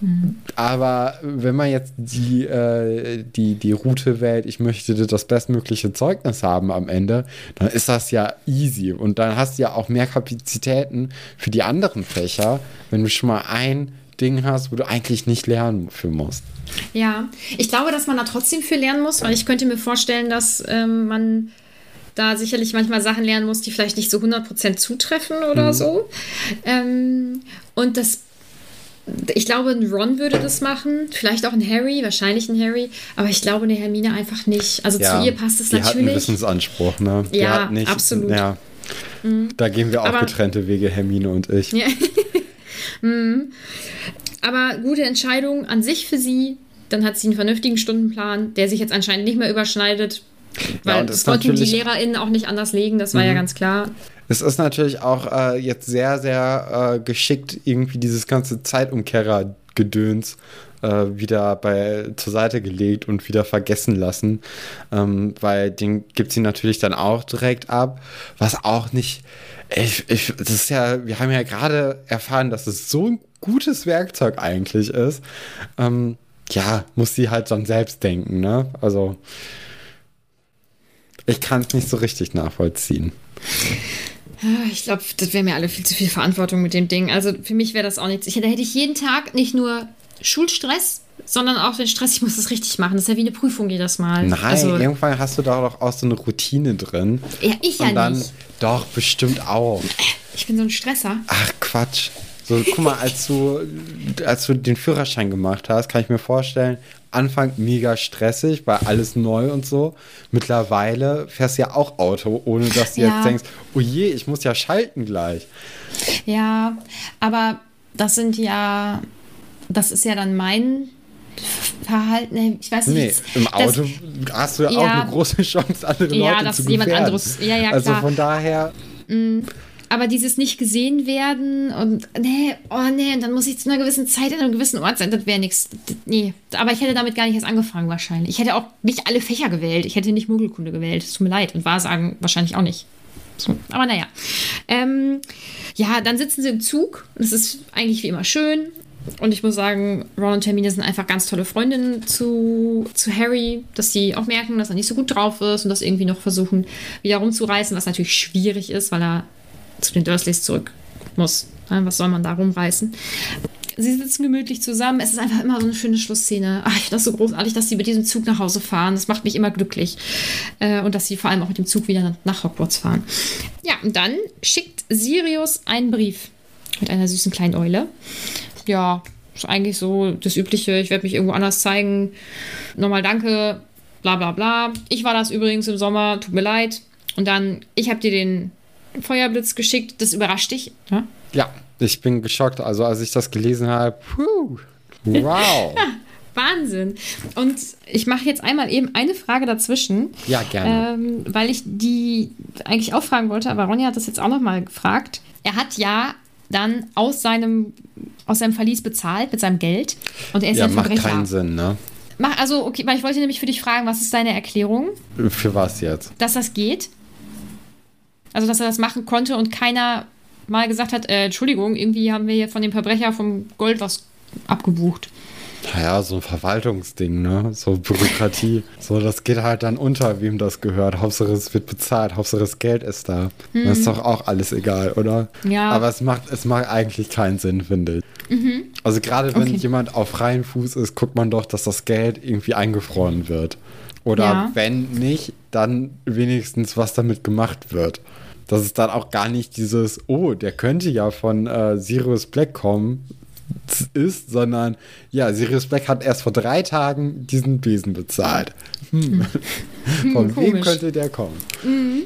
Mhm. Aber wenn man jetzt die, äh, die, die Route wählt, ich möchte das bestmögliche Zeugnis haben am Ende, dann ist das ja easy. Und dann hast du ja auch mehr Kapazitäten für die anderen Fächer, wenn du schon mal ein Ding hast, wo du eigentlich nicht lernen für musst. Ja, ich glaube, dass man da trotzdem für lernen muss, weil ich könnte mir vorstellen, dass ähm, man da sicherlich manchmal Sachen lernen muss, die vielleicht nicht so 100% zutreffen oder mhm. so. Ähm, und das ich glaube, ein Ron würde das machen, vielleicht auch ein Harry, wahrscheinlich ein Harry, aber ich glaube eine Hermine einfach nicht. Also ja, zu ihr passt es natürlich. Die hat einen Wissensanspruch, ne? Die ja, nicht, absolut. Ja. Mhm. Da gehen wir auch aber, getrennte Wege, Hermine und ich. Ja. mhm. Aber gute Entscheidung an sich für sie. Dann hat sie einen vernünftigen Stundenplan, der sich jetzt anscheinend nicht mehr überschneidet. Weil ja, das konnten die LehrerInnen auch nicht anders legen, das war mhm. ja ganz klar. Es ist natürlich auch äh, jetzt sehr, sehr äh, geschickt, irgendwie dieses ganze Zeitumkehrer-Gedöns äh, wieder bei, zur Seite gelegt und wieder vergessen lassen, ähm, weil den gibt sie natürlich dann auch direkt ab, was auch nicht. Ich, ich, das ist ja, wir haben ja gerade erfahren, dass es so ein gutes Werkzeug eigentlich ist. Ähm, ja, muss sie halt dann selbst denken, ne? Also. Ich kann es nicht so richtig nachvollziehen. Ich glaube, das wäre mir alle viel zu viel Verantwortung mit dem Ding. Also für mich wäre das auch nichts. Ich, da hätte ich jeden Tag nicht nur Schulstress, sondern auch den Stress, ich muss das richtig machen. Das ist ja wie eine Prüfung jedes Mal. Nein, also, irgendwann hast du da doch auch so eine Routine drin. Ja, ich ja Und dann, nicht. Doch, bestimmt auch. Ich bin so ein Stresser. Ach, Quatsch. So, guck mal, als du, als du den Führerschein gemacht hast, kann ich mir vorstellen, Anfang mega stressig, weil alles neu und so. Mittlerweile fährst du ja auch Auto, ohne dass du ja. jetzt denkst, oh je, ich muss ja schalten gleich. Ja, aber das sind ja, das ist ja dann mein Verhalten, ich weiß nicht. Nee, im Auto das, hast du ja, ja, auch eine große Chance, andere ja, Leute zu gefährden. Jemand anderes, ja, ja, also klar. Also von daher. Mm aber dieses nicht gesehen werden und nee, oh nee, und dann muss ich zu einer gewissen Zeit an einem gewissen Ort sein, das wäre nichts. Nee, aber ich hätte damit gar nicht erst angefangen wahrscheinlich. Ich hätte auch nicht alle Fächer gewählt. Ich hätte nicht Muggelkunde gewählt. Es tut mir leid. Und Wahrsagen wahrscheinlich auch nicht. So, aber naja. Ähm, ja, dann sitzen sie im Zug. Das ist eigentlich wie immer schön. Und ich muss sagen, Ron und Hermine sind einfach ganz tolle Freundinnen zu, zu Harry, dass sie auch merken, dass er nicht so gut drauf ist und das irgendwie noch versuchen, wieder rumzureißen, was natürlich schwierig ist, weil er zu den Dursleys zurück muss. Was soll man da rumreißen? Sie sitzen gemütlich zusammen. Es ist einfach immer so eine schöne Schlussszene. Ach, ich finde das so großartig, dass sie mit diesem Zug nach Hause fahren. Das macht mich immer glücklich. Äh, und dass sie vor allem auch mit dem Zug wieder nach Hogwarts fahren. Ja, und dann schickt Sirius einen Brief mit einer süßen kleinen Eule. Ja, ist eigentlich so das Übliche. Ich werde mich irgendwo anders zeigen. Nochmal danke, bla bla bla. Ich war das übrigens im Sommer, tut mir leid. Und dann, ich habe dir den Feuerblitz geschickt. Das überrascht dich, ne? Ja, ich bin geschockt. Also als ich das gelesen habe, puh, wow. ja, Wahnsinn. Und ich mache jetzt einmal eben eine Frage dazwischen. Ja, gerne. Ähm, weil ich die eigentlich auch fragen wollte, aber Ronja hat das jetzt auch nochmal gefragt. Er hat ja dann aus seinem, aus seinem Verlies bezahlt mit seinem Geld. Und er ist ja, ein macht keinen Sinn, ne? Mach, also, okay, weil ich wollte nämlich für dich fragen, was ist deine Erklärung? Für was jetzt? Dass das geht? Also, dass er das machen konnte und keiner mal gesagt hat, äh, Entschuldigung, irgendwie haben wir hier von dem Verbrecher vom Gold was abgebucht. Naja, so ein Verwaltungsding, ne? So Bürokratie. so, das geht halt dann unter, wem das gehört. Hauptsache es wird bezahlt, Hauptsache das Geld ist da. Mhm. Das ist doch auch alles egal, oder? Ja. Aber es macht, es macht eigentlich keinen Sinn, finde ich. Mhm. Also gerade wenn okay. jemand auf freiem Fuß ist, guckt man doch, dass das Geld irgendwie eingefroren wird. Oder ja. wenn nicht, dann wenigstens was damit gemacht wird. Dass es dann auch gar nicht dieses, oh, der könnte ja von äh, Sirius Black kommen, ist, sondern ja, Sirius Black hat erst vor drei Tagen diesen Besen bezahlt. Hm. Von wem könnte der kommen? Mhm.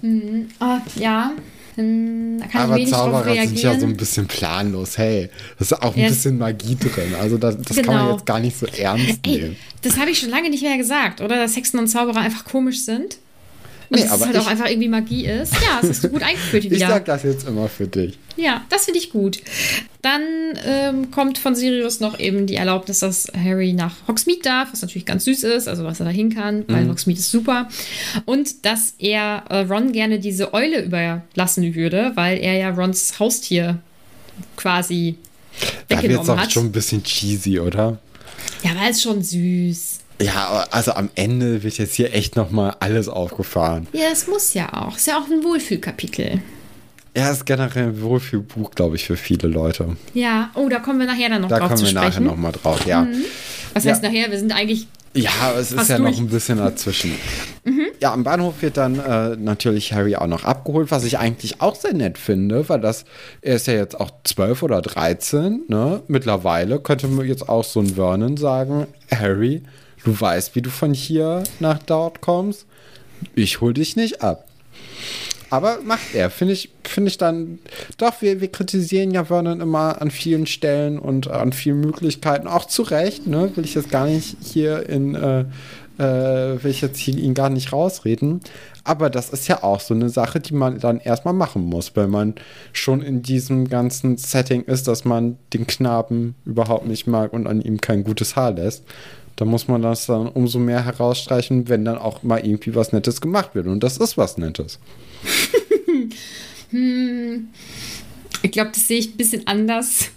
Mhm. Oh, ja. Hm, da kann Aber Zauberer sind ja so ein bisschen planlos. Hey, das ist auch ein yes. bisschen Magie drin. Also das, das genau. kann man genau. jetzt gar nicht so ernst Ey, nehmen. Das habe ich schon lange nicht mehr gesagt, oder? Dass Hexen und Zauberer einfach komisch sind. Und nee, dass es halt auch einfach irgendwie Magie ist. Ja, es ist gut eingeführt wieder. Ich sag das jetzt immer für dich. Ja, das finde ich gut. Dann ähm, kommt von Sirius noch eben die Erlaubnis, dass Harry nach Hogsmeade darf, was natürlich ganz süß ist, also was er da hin kann, weil mhm. Hogsmeade ist super. Und dass er äh, Ron gerne diese Eule überlassen würde, weil er ja Rons Haustier quasi weggenommen da hat. Das ist schon ein bisschen cheesy, oder? Ja, aber ist schon süß. Ja, also am Ende wird jetzt hier echt nochmal alles aufgefahren. Ja, es muss ja auch. Ist ja auch ein Wohlfühlkapitel. Ja, ist generell ein Wohlfühlbuch, glaube ich, für viele Leute. Ja, oh, da kommen wir nachher dann noch da drauf. Da kommen wir nachher nochmal drauf, ja. Mhm. Was heißt nachher? Wir sind eigentlich ja, es ist ja durch. noch ein bisschen dazwischen. mhm. Ja, am Bahnhof wird dann äh, natürlich Harry auch noch abgeholt, was ich eigentlich auch sehr nett finde, weil das, er ist ja jetzt auch 12 oder 13, ne? Mittlerweile könnte man jetzt auch so ein Vernon sagen, Harry, Du weißt, wie du von hier nach dort kommst. Ich hol dich nicht ab. Aber macht er, finde ich, finde ich dann, doch, wir, wir kritisieren ja Vernon immer an vielen Stellen und an vielen Möglichkeiten, auch zu Recht, ne, will ich jetzt gar nicht hier in, äh, äh, will ich jetzt hier ihn gar nicht rausreden. Aber das ist ja auch so eine Sache, die man dann erstmal machen muss, wenn man schon in diesem ganzen Setting ist, dass man den Knaben überhaupt nicht mag und an ihm kein gutes Haar lässt. Da muss man das dann umso mehr herausstreichen, wenn dann auch mal irgendwie was Nettes gemacht wird. Und das ist was Nettes. hm. Ich glaube, das sehe ich ein bisschen anders.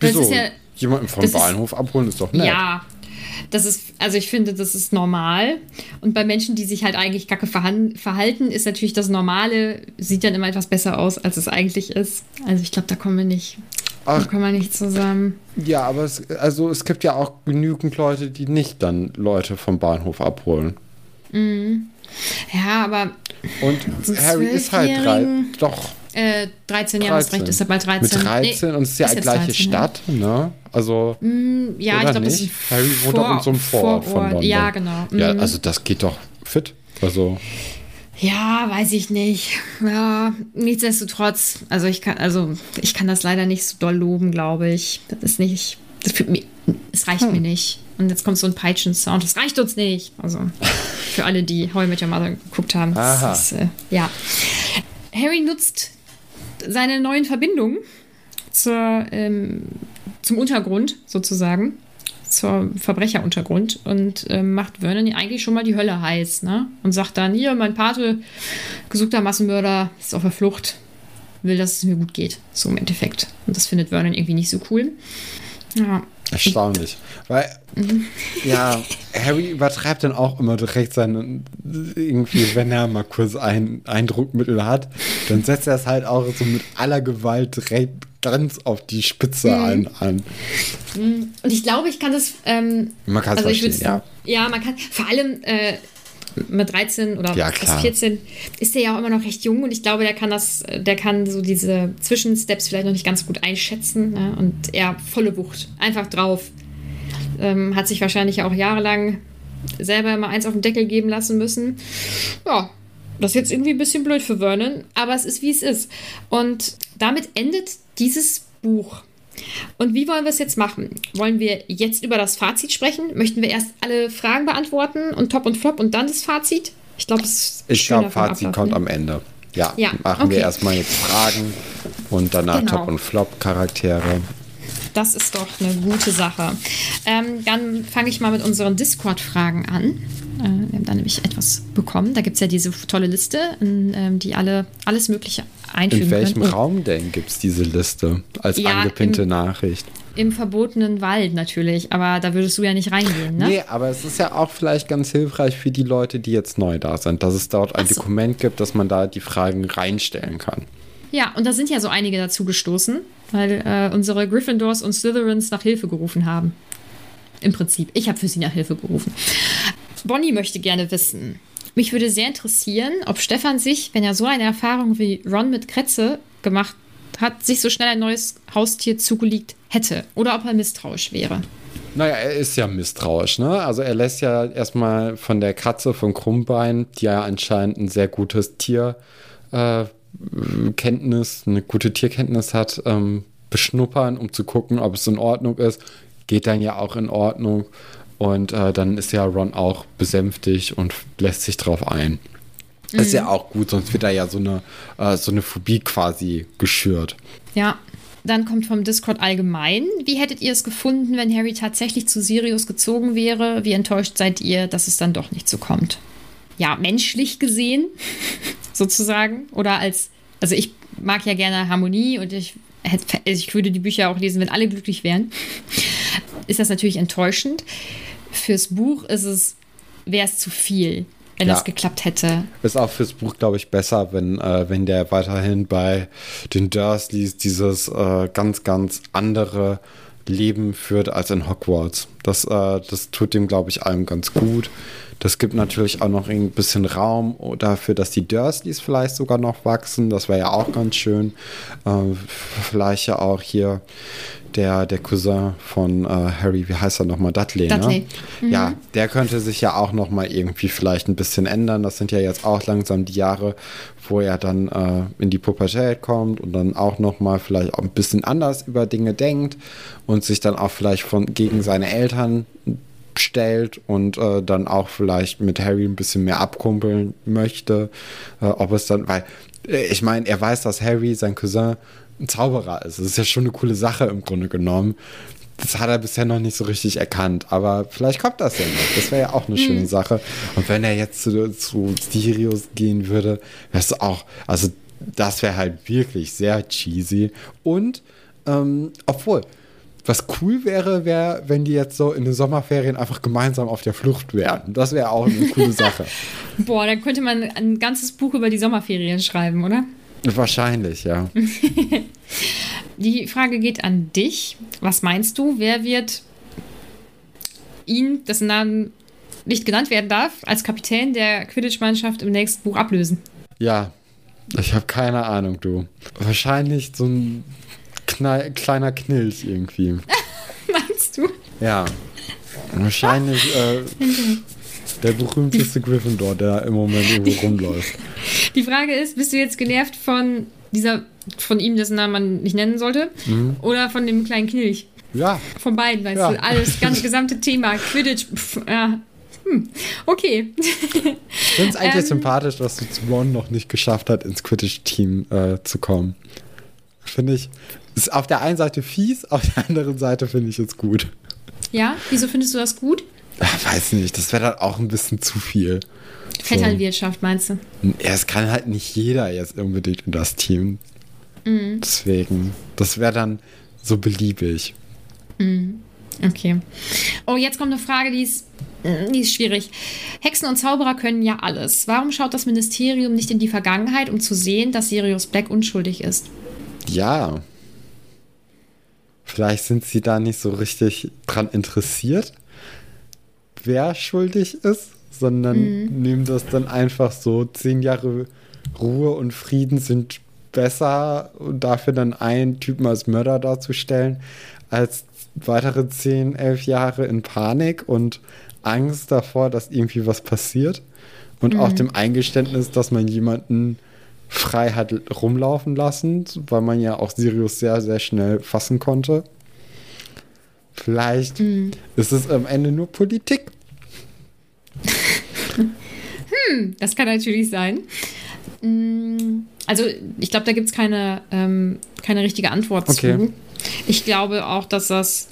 Wieso? Ja, Jemanden vom Bahnhof ist, abholen ist doch nett. Ja, das ist, also ich finde, das ist normal. Und bei Menschen, die sich halt eigentlich kacke verhalten, ist natürlich das Normale, sieht dann immer etwas besser aus, als es eigentlich ist. Also ich glaube, da kommen wir nicht. Ach, da kommen wir nicht zusammen. Ja, aber es, also es gibt ja auch genügend Leute, die nicht dann Leute vom Bahnhof abholen. Mhm. Ja, aber. Und Harry ist halt drei, doch. Äh, 13 Jahre ist recht, ist er bald 13. Mit 13 nee, und es ist ja die gleiche 13, Stadt, ne? Also. Mm, ja, ich glaube, das ist. Harry wohnt doch in so einem Vorort, von London. Ja, genau. Ja, also das geht doch fit. Also. Ja, weiß ich nicht. Ja, nichtsdestotrotz, also ich kann, also ich kann das leider nicht so doll loben, glaube ich. Das ist nicht, das mich, es reicht hm. mir nicht. Und jetzt kommt so ein Peitschen-Sound, das reicht uns nicht. Also für alle, die How I Met Your Mother geguckt haben. Ist, äh, ja. Harry nutzt seine neuen Verbindungen zur, ähm, zum Untergrund sozusagen zur Verbrecheruntergrund und äh, macht Vernon eigentlich schon mal die Hölle heiß, ne? Und sagt dann, hier, mein Pate, gesuchter Massenmörder, ist auf der Flucht, will, dass es mir gut geht. So im Endeffekt. Und das findet Vernon irgendwie nicht so cool. Ja. Erstaunlich. Weil, mhm. ja, Harry übertreibt dann auch immer direkt seinen, irgendwie, wenn er mal kurz ein Eindruckmittel hat, dann setzt er es halt auch so mit aller Gewalt direkt ganz auf die Spitze mhm. ein, an. Mhm. Und ich glaube, ich kann das. Ähm, man kann es also verstehen, ja. Ja, man kann. Vor allem. Äh, mit 13 oder ja, 14 ist er ja auch immer noch recht jung und ich glaube, der kann das, der kann so diese Zwischensteps vielleicht noch nicht ganz gut einschätzen ne? und er volle Wucht, einfach drauf. Ähm, hat sich wahrscheinlich auch jahrelang selber immer eins auf den Deckel geben lassen müssen. Ja, das ist jetzt irgendwie ein bisschen blöd für Vernon, aber es ist wie es ist. Und damit endet dieses Buch. Und wie wollen wir es jetzt machen? Wollen wir jetzt über das Fazit sprechen? Möchten wir erst alle Fragen beantworten und Top und Flop und dann das Fazit? Ich glaube, es Ich glaube, Fazit kommt ne? am Ende. Ja, ja machen okay. wir erstmal jetzt Fragen und danach genau. Top und Flop Charaktere. Das ist doch eine gute Sache. Ähm, dann fange ich mal mit unseren Discord-Fragen an. Äh, wir haben da nämlich etwas bekommen. Da gibt es ja diese tolle Liste, in, ähm, die alle alles Mögliche einfügen In welchem können. Raum denn gibt es diese Liste als ja, angepinnte im, Nachricht? Im verbotenen Wald natürlich, aber da würdest du ja nicht reingehen, ne? Nee, aber es ist ja auch vielleicht ganz hilfreich für die Leute, die jetzt neu da sind, dass es dort ein so. Dokument gibt, dass man da die Fragen reinstellen kann. Ja, und da sind ja so einige dazu gestoßen, weil äh, unsere Gryffindors und Slytherins nach Hilfe gerufen haben. Im Prinzip. Ich habe für sie nach Hilfe gerufen. Bonnie möchte gerne wissen. Mich würde sehr interessieren, ob Stefan sich, wenn er so eine Erfahrung wie Ron mit Kretze gemacht hat, sich so schnell ein neues Haustier zugelegt hätte oder ob er misstrauisch wäre. Naja, er ist ja misstrauisch, ne? Also er lässt ja erstmal von der Katze von Krummbein, die ja anscheinend ein sehr gutes Tier äh, eine gute Tierkenntnis hat, ähm, beschnuppern, um zu gucken, ob es in Ordnung ist. Geht dann ja auch in Ordnung. Und äh, dann ist ja Ron auch besänftigt und lässt sich drauf ein. Mhm. ist ja auch gut, sonst wird da ja so eine, äh, so eine Phobie quasi geschürt. Ja, dann kommt vom Discord allgemein. Wie hättet ihr es gefunden, wenn Harry tatsächlich zu Sirius gezogen wäre? Wie enttäuscht seid ihr, dass es dann doch nicht so kommt? Ja, menschlich gesehen, sozusagen. Oder als, also ich mag ja gerne Harmonie und ich, ich würde die Bücher auch lesen, wenn alle glücklich wären. Ist das natürlich enttäuschend. Fürs Buch ist es, wäre es zu viel wenn ja. das geklappt hätte. Ist auch fürs Buch, glaube ich, besser, wenn, äh, wenn der weiterhin bei den Dursleys dieses äh, ganz, ganz andere Leben führt als in Hogwarts. Das, äh, das tut dem, glaube ich, allem ganz gut. Das gibt natürlich auch noch ein bisschen Raum dafür, dass die Dursleys vielleicht sogar noch wachsen. Das wäre ja auch ganz schön. Äh, vielleicht ja auch hier der, der Cousin von äh, Harry, wie heißt er nochmal? Dudley, ne? Dudley. Ne? Mhm. Ja, der könnte sich ja auch nochmal irgendwie vielleicht ein bisschen ändern. Das sind ja jetzt auch langsam die Jahre, wo er dann äh, in die Pubertät kommt und dann auch nochmal vielleicht auch ein bisschen anders über Dinge denkt und sich dann auch vielleicht von gegen seine Eltern stellt und äh, dann auch vielleicht mit Harry ein bisschen mehr abkumpeln möchte. Äh, ob es dann, weil äh, ich meine, er weiß, dass Harry, sein Cousin, ein Zauberer ist. Das ist ja schon eine coole Sache im Grunde genommen. Das hat er bisher noch nicht so richtig erkannt, aber vielleicht kommt das ja noch. Das wäre ja auch eine schöne mhm. Sache. Und wenn er jetzt zu, zu Sirius gehen würde, wäre es auch, also das wäre halt wirklich sehr cheesy. Und, ähm, obwohl, was cool wäre, wäre, wenn die jetzt so in den Sommerferien einfach gemeinsam auf der Flucht wären. Das wäre auch eine coole Sache. Boah, dann könnte man ein ganzes Buch über die Sommerferien schreiben, oder? Wahrscheinlich, ja. die Frage geht an dich. Was meinst du, wer wird ihn, dessen Namen nicht genannt werden darf, als Kapitän der Quidditch-Mannschaft im nächsten Buch ablösen? Ja, ich habe keine Ahnung, du. Wahrscheinlich so ein Knall, kleiner Knilch irgendwie. Meinst du? Ja. Wahrscheinlich äh, der berühmteste Gryffindor, der im Moment irgendwo rumläuft. Die Frage ist, bist du jetzt genervt von dieser, von ihm, dessen Namen man nicht nennen sollte, mhm. oder von dem kleinen Knilch? Ja. Von beiden, weißt ja. du, alles, das gesamte Thema, Quidditch, pff, ja. Hm, okay. Ich finde es eigentlich ähm, sympathisch, dass du zu Ron noch nicht geschafft hat, ins Quidditch-Team äh, zu kommen. Finde ich, ist auf der einen Seite fies, auf der anderen Seite finde ich es gut. Ja, wieso findest du das gut? Ach, weiß nicht, das wäre dann auch ein bisschen zu viel. Vetternwirtschaft, so. meinst du? Ja, es kann halt nicht jeder jetzt unbedingt in das Team. Mhm. Deswegen, das wäre dann so beliebig. Mhm. Okay. Oh, jetzt kommt eine Frage, die ist, die ist schwierig. Hexen und Zauberer können ja alles. Warum schaut das Ministerium nicht in die Vergangenheit, um zu sehen, dass Sirius Black unschuldig ist? Ja, Vielleicht sind sie da nicht so richtig dran interessiert, wer schuldig ist, sondern mhm. nehmen das dann einfach so. Zehn Jahre Ruhe und Frieden sind besser und dafür dann einen Typen als Mörder darzustellen, als weitere zehn, elf Jahre in Panik und Angst davor, dass irgendwie was passiert. Und mhm. auch dem Eingeständnis, dass man jemanden frei hat rumlaufen lassen, weil man ja auch Sirius sehr, sehr schnell fassen konnte. Vielleicht mhm. ist es am Ende nur Politik. hm, das kann natürlich sein. Mm, also ich glaube, da gibt es keine, ähm, keine richtige Antwort okay. zu. Ich glaube auch, dass das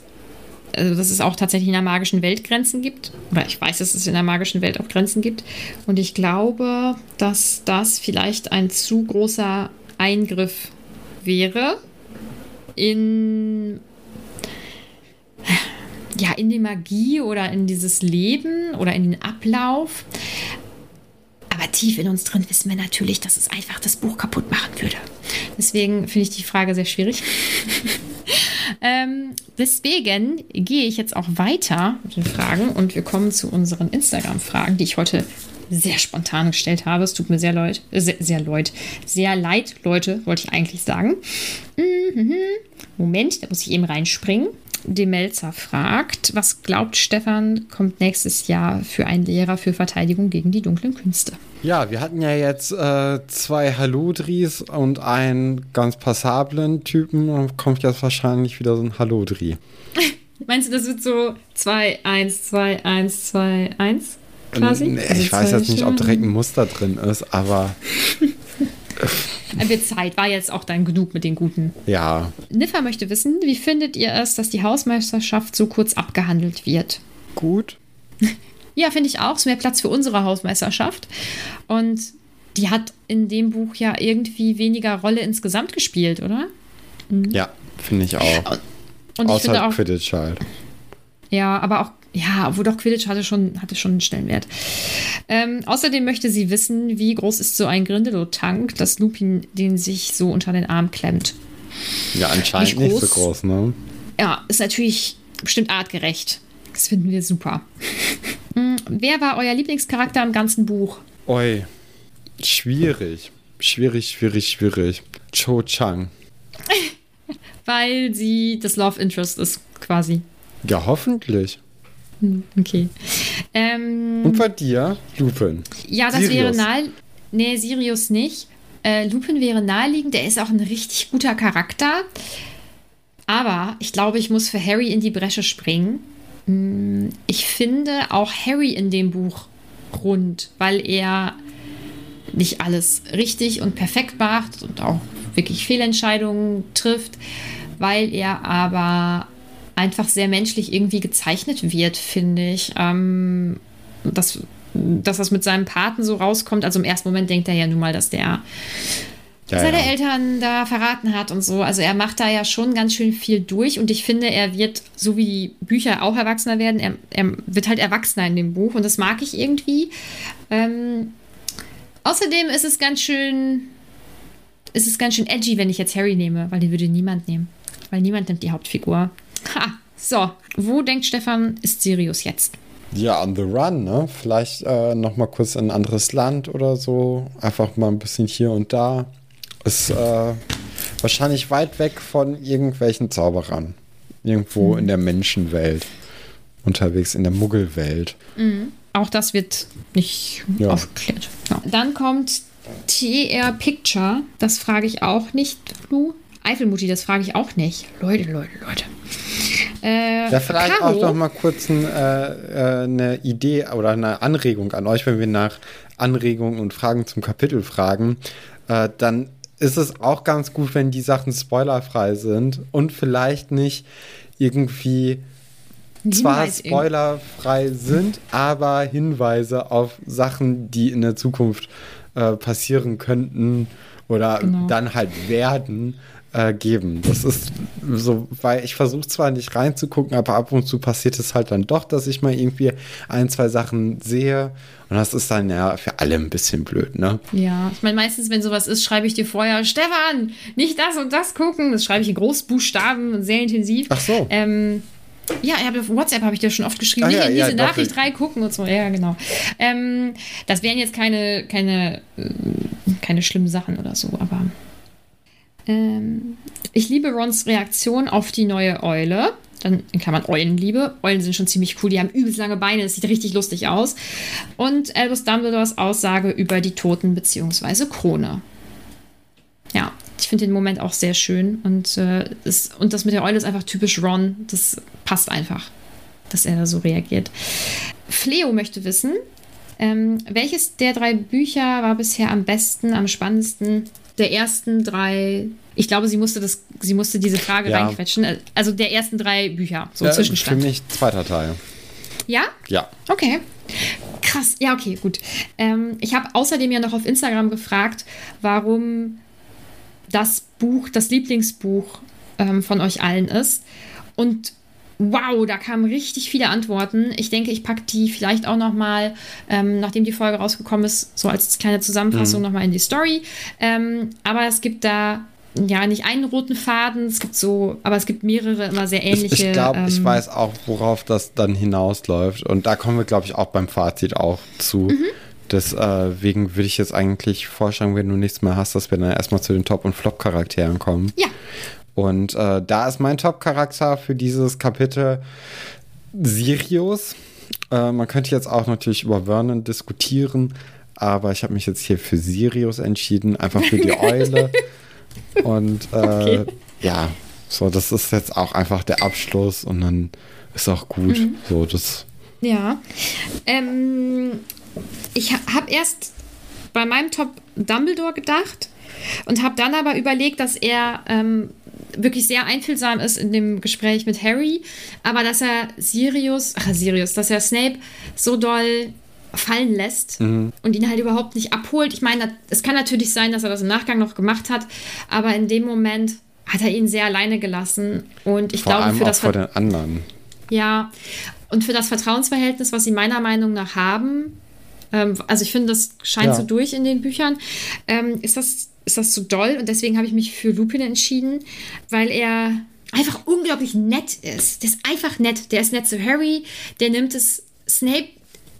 also dass es auch tatsächlich in der magischen Welt Grenzen gibt. Oder ich weiß, dass es in der magischen Welt auch Grenzen gibt. Und ich glaube, dass das vielleicht ein zu großer Eingriff wäre in ja, in die Magie oder in dieses Leben oder in den Ablauf. Aber tief in uns drin wissen wir natürlich, dass es einfach das Buch kaputt machen würde. Deswegen finde ich die Frage sehr schwierig. ähm, deswegen gehe ich jetzt auch weiter mit den Fragen und wir kommen zu unseren Instagram-Fragen, die ich heute sehr spontan gestellt habe. Es tut mir sehr leid, äh, sehr, sehr leid, sehr leid, Leute, wollte ich eigentlich sagen. Mhm. Moment, da muss ich eben reinspringen. Demelzer fragt, was glaubt Stefan, kommt nächstes Jahr für einen Lehrer für Verteidigung gegen die dunklen Künste? Ja, wir hatten ja jetzt äh, zwei Haludris und einen ganz passablen Typen. Und kommt jetzt wahrscheinlich wieder so ein Haludri. Meinst du, das wird so 2, 1, 2, 1, 2, 1 quasi? Nee, also ich weiß jetzt nicht, ob direkt ein Muster drin ist, aber wird Zeit, war jetzt auch dann genug mit den Guten. Ja. Niffa möchte wissen, wie findet ihr es, dass die Hausmeisterschaft so kurz abgehandelt wird? Gut. ja, finde ich auch. Es ist mehr Platz für unsere Hausmeisterschaft. Und die hat in dem Buch ja irgendwie weniger Rolle insgesamt gespielt, oder? Mhm. Ja, finde ich auch. Und ich Außer finde auch, Quidditch halt. Ja, aber auch ja, obwohl doch Quidditch hatte schon, hatte schon einen Stellenwert. Ähm, außerdem möchte sie wissen, wie groß ist so ein Grindelow-Tank, dass Lupin den sich so unter den Arm klemmt. Ja, anscheinend nicht, nicht so groß, ne? Ja, ist natürlich bestimmt artgerecht. Das finden wir super. Hm, wer war euer Lieblingscharakter im ganzen Buch? Oi, schwierig. Schwierig, schwierig, schwierig. Cho Chang. Weil sie das Love Interest ist, quasi. Ja, hoffentlich. Hm, okay. Ähm, Und bei dir, Lupin. Ja, das Sirius. wäre nahe. Nee, Sirius nicht. Äh, Lupin wäre naheliegend. Der ist auch ein richtig guter Charakter. Aber ich glaube, ich muss für Harry in die Bresche springen. Hm, ich finde auch Harry in dem Buch rund, weil er nicht alles richtig und perfekt macht und auch wirklich Fehlentscheidungen trifft, weil er aber einfach sehr menschlich irgendwie gezeichnet wird, finde ich. Ähm, dass, dass das mit seinem Paten so rauskommt. Also im ersten Moment denkt er ja nun mal, dass der ja, seine ja. Eltern da verraten hat und so. Also er macht da ja schon ganz schön viel durch und ich finde, er wird, so wie die Bücher auch erwachsener werden, er, er wird halt erwachsener in dem Buch und das mag ich irgendwie. Ähm, außerdem ist es ganz schön, ist es ganz schön edgy, wenn ich jetzt Harry nehme, weil den würde niemand nehmen. Weil niemand nimmt die Hauptfigur. Ha, so, wo denkt Stefan, ist Sirius jetzt? Ja, on the run, ne? Vielleicht äh, noch mal kurz in ein anderes Land oder so. Einfach mal ein bisschen hier und da. Ist äh, wahrscheinlich weit weg von irgendwelchen Zauberern. Irgendwo mhm. in der Menschenwelt. Unterwegs in der Muggelwelt. Mhm. Auch das wird nicht ja. aufgeklärt. Ja. Dann kommt TR Picture. Das frage ich auch nicht, Lu. Eifelmutti, das frage ich auch nicht. Leute, Leute, Leute. Äh, ja, vielleicht Caro? auch noch mal kurz ein, äh, äh, eine Idee oder eine Anregung an euch, wenn wir nach Anregungen und Fragen zum Kapitel fragen, äh, dann ist es auch ganz gut, wenn die Sachen spoilerfrei sind und vielleicht nicht irgendwie zwar spoilerfrei sind, aber Hinweise auf Sachen, die in der Zukunft äh, passieren könnten oder genau. dann halt werden, äh, geben. Das ist so, weil ich versuche zwar nicht reinzugucken, aber ab und zu passiert es halt dann doch, dass ich mal irgendwie ein, zwei Sachen sehe. Und das ist dann ja für alle ein bisschen blöd, ne? Ja, ich meine, meistens, wenn sowas ist, schreibe ich dir vorher, Stefan, nicht das und das gucken. Das schreibe ich in Großbuchstaben, sehr intensiv. Ach so. Ähm, Ja, auf WhatsApp habe ich dir schon oft geschrieben. Ach, ja, diese ja, Nachricht reingucken und so. Ja, genau. Ähm, das wären jetzt keine, keine, äh, keine schlimmen Sachen oder so, aber. Ähm, ich liebe Rons Reaktion auf die neue Eule. Dann kann man Eulenliebe. Eulen sind schon ziemlich cool. Die haben übelst lange Beine. Das sieht richtig lustig aus. Und Albus Dumbledores Aussage über die Toten bzw. Krone. Ja, ich finde den Moment auch sehr schön. Und, äh, ist, und das mit der Eule ist einfach typisch Ron. Das passt einfach, dass er da so reagiert. Fleo möchte wissen, ähm, welches der drei Bücher war bisher am besten, am spannendsten? Der ersten drei. Ich glaube, sie musste das, sie musste diese Frage ja. reinquetschen. Also der ersten drei Bücher, so ja, Zwischenstand. Für mich zweiter Teil. Ja? Ja. Okay. Krass. Ja, okay, gut. Ähm, ich habe außerdem ja noch auf Instagram gefragt, warum das Buch, das Lieblingsbuch ähm, von euch allen ist. Und wow, da kamen richtig viele Antworten. Ich denke, ich packe die vielleicht auch noch mal, ähm, nachdem die Folge rausgekommen ist, so als kleine Zusammenfassung mhm. noch mal in die Story. Ähm, aber es gibt da ja nicht einen roten Faden, es gibt so, aber es gibt mehrere immer sehr ähnliche. Ich, ich glaube, ähm, ich weiß auch, worauf das dann hinausläuft. Und da kommen wir, glaube ich, auch beim Fazit auch zu. Mhm. Deswegen äh, würde ich jetzt eigentlich vorschlagen, wenn du nichts mehr hast, dass wir dann erstmal zu den Top- und Flop-Charakteren kommen. Ja. Und äh, da ist mein Top-Charakter für dieses Kapitel Sirius. Äh, man könnte jetzt auch natürlich über Vernon diskutieren, aber ich habe mich jetzt hier für Sirius entschieden, einfach für die Eule. und äh, okay. ja, so, das ist jetzt auch einfach der Abschluss und dann ist auch gut. Mhm. So, das. Ja. Ähm, ich habe erst bei meinem Top Dumbledore gedacht und habe dann aber überlegt, dass er ähm, wirklich sehr einfühlsam ist in dem Gespräch mit Harry, aber dass er Sirius, ach Sirius, dass er Snape so doll fallen lässt mhm. und ihn halt überhaupt nicht abholt. Ich meine, es kann natürlich sein, dass er das im Nachgang noch gemacht hat, aber in dem Moment hat er ihn sehr alleine gelassen und ich vor glaube allem für das vor den anderen. Ja, und für das Vertrauensverhältnis, was sie meiner Meinung nach haben, ähm, also ich finde, das scheint ja. so durch in den Büchern, ähm, ist das ist das so doll und deswegen habe ich mich für Lupin entschieden, weil er einfach unglaublich nett ist. Der ist einfach nett. Der ist nett zu Harry, der nimmt es Snape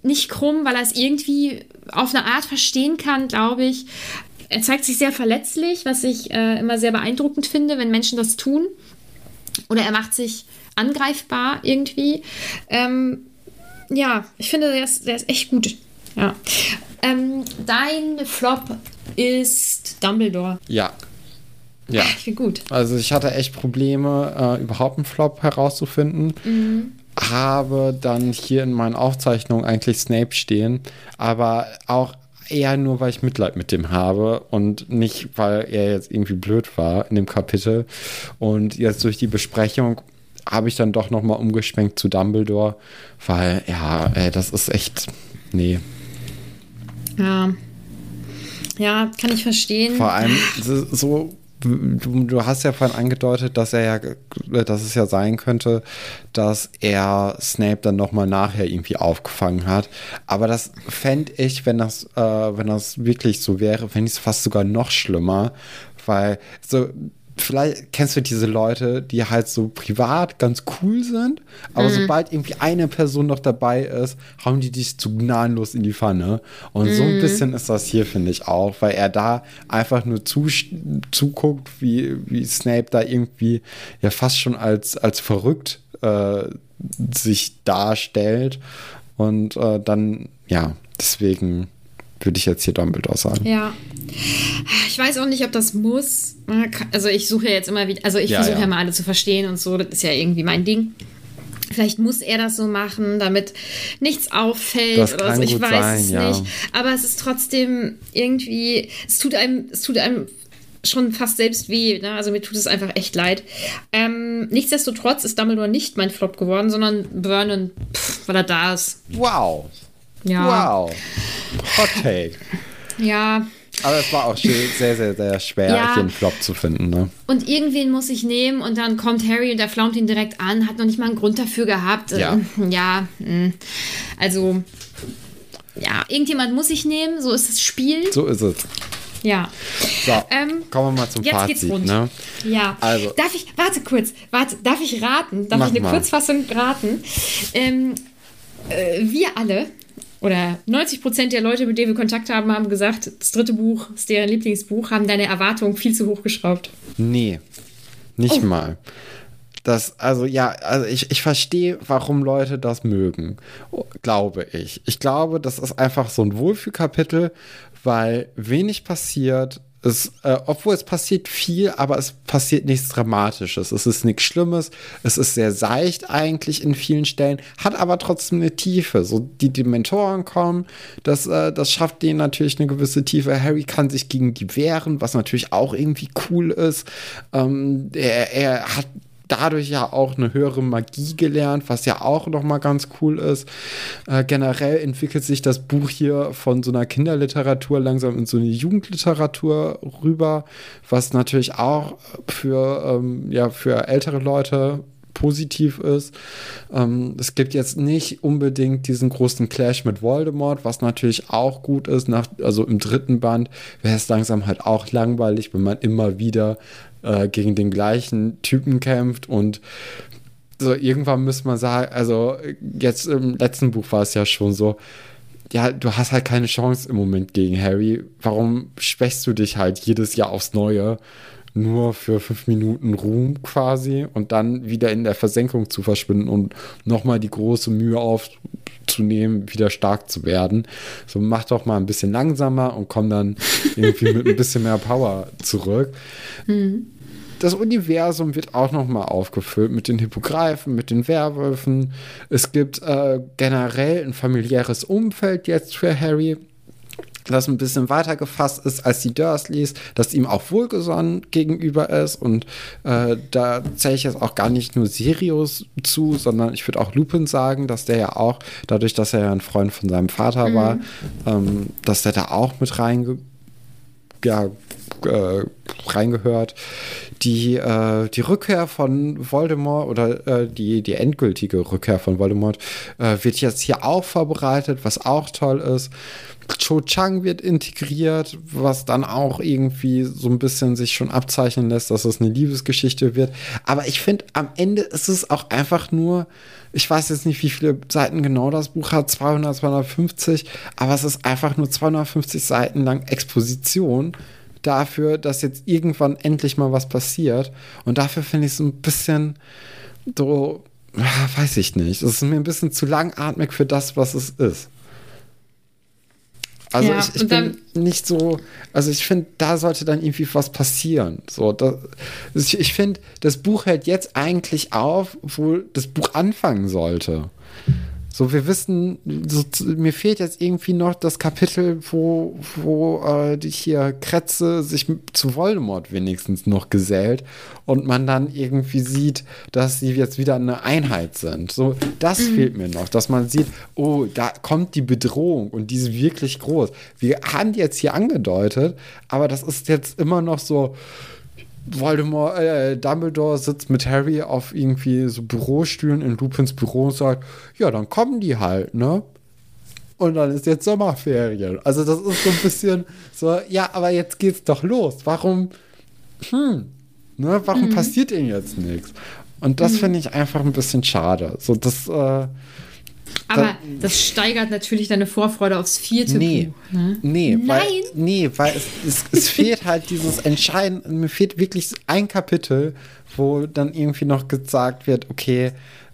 nicht krumm, weil er es irgendwie auf eine Art verstehen kann, glaube ich. Er zeigt sich sehr verletzlich, was ich äh, immer sehr beeindruckend finde, wenn Menschen das tun. Oder er macht sich angreifbar irgendwie. Ähm, ja, ich finde, der ist, der ist echt gut. Ja. Ähm, dein Flop ist Dumbledore. Ja. Ja. Ich bin gut. Also ich hatte echt Probleme, äh, überhaupt einen Flop herauszufinden. Mhm. Habe dann hier in meinen Aufzeichnungen eigentlich Snape stehen, aber auch eher nur, weil ich Mitleid mit dem habe und nicht, weil er jetzt irgendwie blöd war in dem Kapitel. Und jetzt durch die Besprechung habe ich dann doch nochmal umgeschwenkt zu Dumbledore, weil ja, ey, das ist echt, nee, ja. Ja, kann ich verstehen. Vor allem so, du, du, hast ja vorhin angedeutet, dass er ja, dass es ja sein könnte, dass er Snape dann nochmal nachher irgendwie aufgefangen hat. Aber das fände ich, wenn das, äh, wenn das wirklich so wäre, fände ich es fast sogar noch schlimmer. Weil so, vielleicht kennst du diese Leute, die halt so privat ganz cool sind, aber mhm. sobald irgendwie eine Person noch dabei ist, hauen die dich zu gnadenlos in die Pfanne. Und mhm. so ein mhm. bisschen ist das hier, finde ich auch, weil er da einfach nur zu, zuguckt, wie, wie Snape da irgendwie ja fast schon als, als verrückt äh, sich darstellt. Und äh, dann, ja, deswegen würde ich jetzt hier Dumbledore sagen. Ja. Ich weiß auch nicht, ob das muss. Also ich suche ja jetzt immer wieder, also ich ja, versuche ja. ja mal alle zu verstehen und so, das ist ja irgendwie mein Ding. Vielleicht muss er das so machen, damit nichts auffällt das oder so. Ich weiß sein, es ja. nicht. Aber es ist trotzdem irgendwie, es tut einem, es tut einem schon fast selbst weh. Ne? Also mir tut es einfach echt leid. Ähm, nichtsdestotrotz ist Dumbledore nicht mein Flop geworden, sondern Vernon, pff, weil er da ist. Wow. Ja. Wow. Hot Take. Ja. Aber es war auch sehr, sehr, sehr schwer, ja. hier einen Flop zu finden. Ne? Und irgendwen muss ich nehmen und dann kommt Harry und der flaumt ihn direkt an, hat noch nicht mal einen Grund dafür gehabt. Ja. ja, hm. also, ja, irgendjemand muss ich nehmen, so ist das Spiel. So ist es. Ja. So, ähm, kommen wir mal zum jetzt Fazit. Geht's rund. Ne? Ja. Also. Darf ich, warte kurz, warte, darf ich raten? Darf ich eine mal. Kurzfassung raten? Ähm, äh, wir alle, oder 90 Prozent der Leute, mit denen wir Kontakt haben, haben gesagt, das dritte Buch ist deren Lieblingsbuch, haben deine Erwartungen viel zu hoch geschraubt. Nee, nicht Oh. mal. Das, also ja, also ich, ich verstehe, warum Leute das mögen, glaube ich. Ich glaube, das ist einfach so ein Wohlfühlkapitel, weil wenig passiert. Es, äh, obwohl es passiert viel, aber es passiert nichts Dramatisches. Es ist nichts Schlimmes. Es ist sehr seicht eigentlich in vielen Stellen, hat aber trotzdem eine Tiefe. So die Dementoren kommen, das, äh, das schafft denen natürlich eine gewisse Tiefe. Harry kann sich gegen die wehren, was natürlich auch irgendwie cool ist. Ähm, er, er hat dadurch ja auch eine höhere Magie gelernt, was ja auch nochmal ganz cool ist. Äh, generell entwickelt sich das Buch hier von so einer Kinderliteratur langsam in so eine Jugendliteratur rüber, was natürlich auch für, ähm, ja, für ältere Leute positiv ist. Ähm, es gibt jetzt nicht unbedingt diesen großen Clash mit Voldemort, was natürlich auch gut ist. Nach, also im dritten Band wäre es langsam halt auch langweilig, wenn man immer wieder äh, gegen den gleichen Typen kämpft und so irgendwann müsste man sagen, also jetzt im letzten Buch war es ja schon so, ja, du hast halt keine Chance im Moment gegen Harry. Warum schwächst du dich halt jedes Jahr aufs Neue? Nur für fünf Minuten Ruhm quasi und dann wieder in der Versenkung zu verschwinden und nochmal die große Mühe aufzunehmen, wieder stark zu werden. So mach doch mal ein bisschen langsamer und komm dann irgendwie mit ein bisschen mehr Power zurück. Das Universum wird auch nochmal aufgefüllt mit den Hippogreifen, mit den Werwölfen. Es gibt äh, generell ein familiäres Umfeld jetzt für Harry, das ein bisschen weiter gefasst ist als die Dursleys, das ihm auch wohlgesonnen gegenüber ist. Und äh, da zähle ich jetzt auch gar nicht nur Sirius zu, sondern ich würde auch Lupin sagen, dass der ja auch, dadurch, dass er ja ein Freund von seinem Vater war, ähm, dass der da auch mit reinge ja, äh, reingehört. Die, äh, die Rückkehr von Voldemort oder äh, die, die endgültige Rückkehr von Voldemort äh, wird jetzt hier auch vorbereitet, was auch toll ist. Cho Chang wird integriert, was dann auch irgendwie so ein bisschen sich schon abzeichnen lässt, dass es eine Liebesgeschichte wird. Aber ich finde, am Ende ist es auch einfach nur, ich weiß jetzt nicht, wie viele Seiten genau das Buch hat, 200, 250, aber es ist einfach nur 250 Seiten lang Exposition dafür, dass jetzt irgendwann endlich mal was passiert. Und dafür finde ich es ein bisschen so, weiß ich nicht. Es ist mir ein bisschen zu langatmig für das, was es ist. Also Ja, ich, ich bin nicht so, also ich finde, da sollte dann irgendwie was passieren. So, da, ich, ich finde, das Buch hört jetzt eigentlich auf, wo das Buch anfangen sollte. So, wir wissen, so, mir fehlt jetzt irgendwie noch das Kapitel, wo, wo äh, die hier Kretze sich zu Voldemort wenigstens noch gesellt und man dann irgendwie sieht, dass sie jetzt wieder eine Einheit sind. So, das fehlt mir noch, dass man sieht, oh, da kommt die Bedrohung und die ist wirklich groß. Wir haben die jetzt hier angedeutet, aber das ist jetzt immer noch so, Voldemort, äh, Dumbledore sitzt mit Harry auf irgendwie so Bürostühlen in Lupins Büro und sagt, ja, dann kommen die halt, ne? Und dann ist jetzt Sommerferien. Also das ist so ein bisschen so, ja, aber jetzt geht's doch los. Warum, hm, ne, warum passiert ihnen jetzt nichts? Und das finde ich einfach ein bisschen schade. So, das, äh, Aber das steigert natürlich deine Vorfreude aufs vierte Nee, Buch. Ne? nee, weil, Nein. nee, weil es, es, es fehlt halt dieses Entscheiden, mir fehlt wirklich ein Kapitel, wo dann irgendwie noch gesagt wird, okay,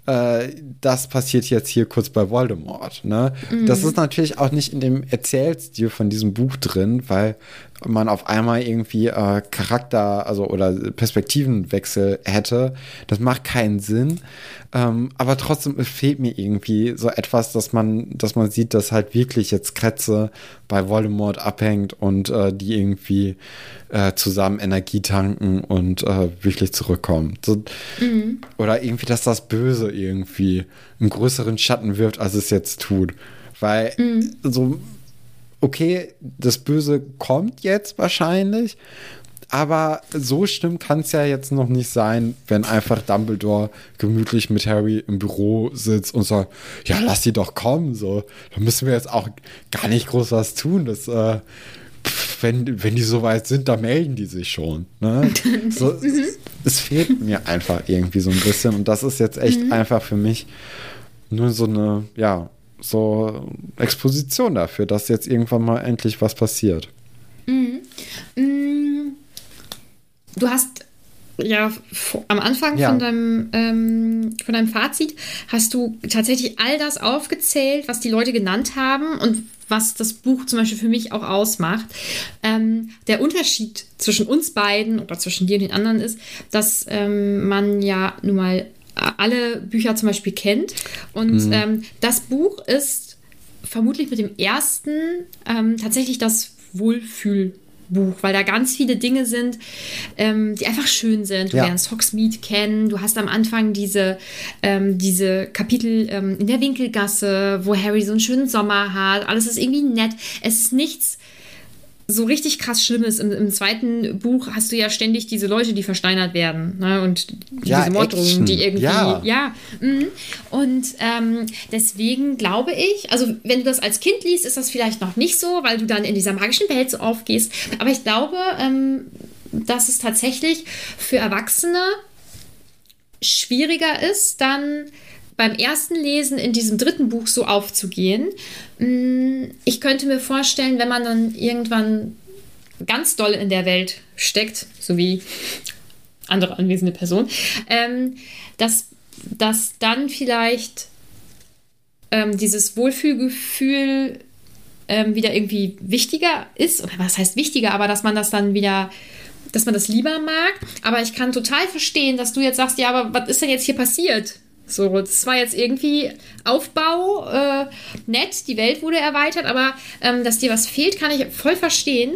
äh, das passiert jetzt hier kurz bei Voldemort. Ne? Das ist natürlich auch nicht in dem Erzählstil von diesem Buch drin, weil man auf einmal irgendwie äh, Charakter, also oder Perspektivenwechsel hätte. Das macht keinen Sinn. Ähm, aber trotzdem fehlt mir irgendwie so etwas, dass man, dass man sieht, dass halt wirklich jetzt Kretze bei Voldemort abhängt und äh, die irgendwie äh, zusammen Energie tanken und äh, wirklich zurückkommen. So, Oder irgendwie, dass das Böse irgendwie einen größeren Schatten wirft, als es jetzt tut. Weil so okay, das Böse kommt jetzt wahrscheinlich, aber so schlimm kann es ja jetzt noch nicht sein, wenn einfach Dumbledore gemütlich mit Harry im Büro sitzt und sagt, ja, lass die doch kommen, so. Da müssen wir jetzt auch gar nicht groß was tun. Das, äh, wenn, wenn die soweit sind, da melden die sich schon. Ne? So, mhm. es, fehlt mir einfach irgendwie so ein bisschen. Und das ist jetzt echt mhm. einfach für mich nur so eine, ja, so Exposition dafür, dass jetzt irgendwann mal endlich was passiert. Mhm. mhm. Du hast ja am Anfang ja. Von, deinem, ähm, von deinem Fazit hast du tatsächlich all das aufgezählt, was die Leute genannt haben und was das Buch zum Beispiel für mich auch ausmacht. Ähm, der Unterschied zwischen uns beiden oder zwischen dir und den anderen ist, dass ähm, man ja nun mal alle Bücher zum Beispiel kennt. Und mhm. ähm, das Buch ist vermutlich mit dem ersten ähm, tatsächlich das Wohlfühl. Buch, weil da ganz viele Dinge sind, ähm, die einfach schön sind. Du ja. lernst Hogsmeade kennen, du hast am Anfang diese, ähm, diese Kapitel ähm, in der Winkelgasse, wo Harry so einen schönen Sommer hat. Alles ist irgendwie nett. Es ist nichts so richtig krass Schlimmes. Im, Im, zweiten Buch hast du ja ständig diese Leute, die versteinert werden. Ne? Und diese ja, Morddrohungen, die irgendwie. Ja. ja mm. Und ähm, deswegen glaube ich, also wenn du das als Kind liest, ist das vielleicht noch nicht so, weil du dann in dieser magischen Welt so aufgehst. Aber ich glaube, ähm, dass es tatsächlich für Erwachsene schwieriger ist, dann beim ersten Lesen in diesem dritten Buch so aufzugehen. Mm, ich könnte mir vorstellen, wenn man dann irgendwann ganz doll in der Welt steckt, so wie andere anwesende Personen, ähm, dass, dass dann vielleicht ähm, dieses Wohlfühlgefühl ähm, wieder irgendwie wichtiger ist. Oder was heißt wichtiger, aber dass man das dann wieder dass man das lieber mag. Aber ich kann total verstehen, dass du jetzt sagst, ja, aber was ist denn jetzt hier passiert? So, das war jetzt irgendwie Aufbau, äh, nett, die Welt wurde erweitert, aber ähm, dass dir was fehlt, kann ich voll verstehen.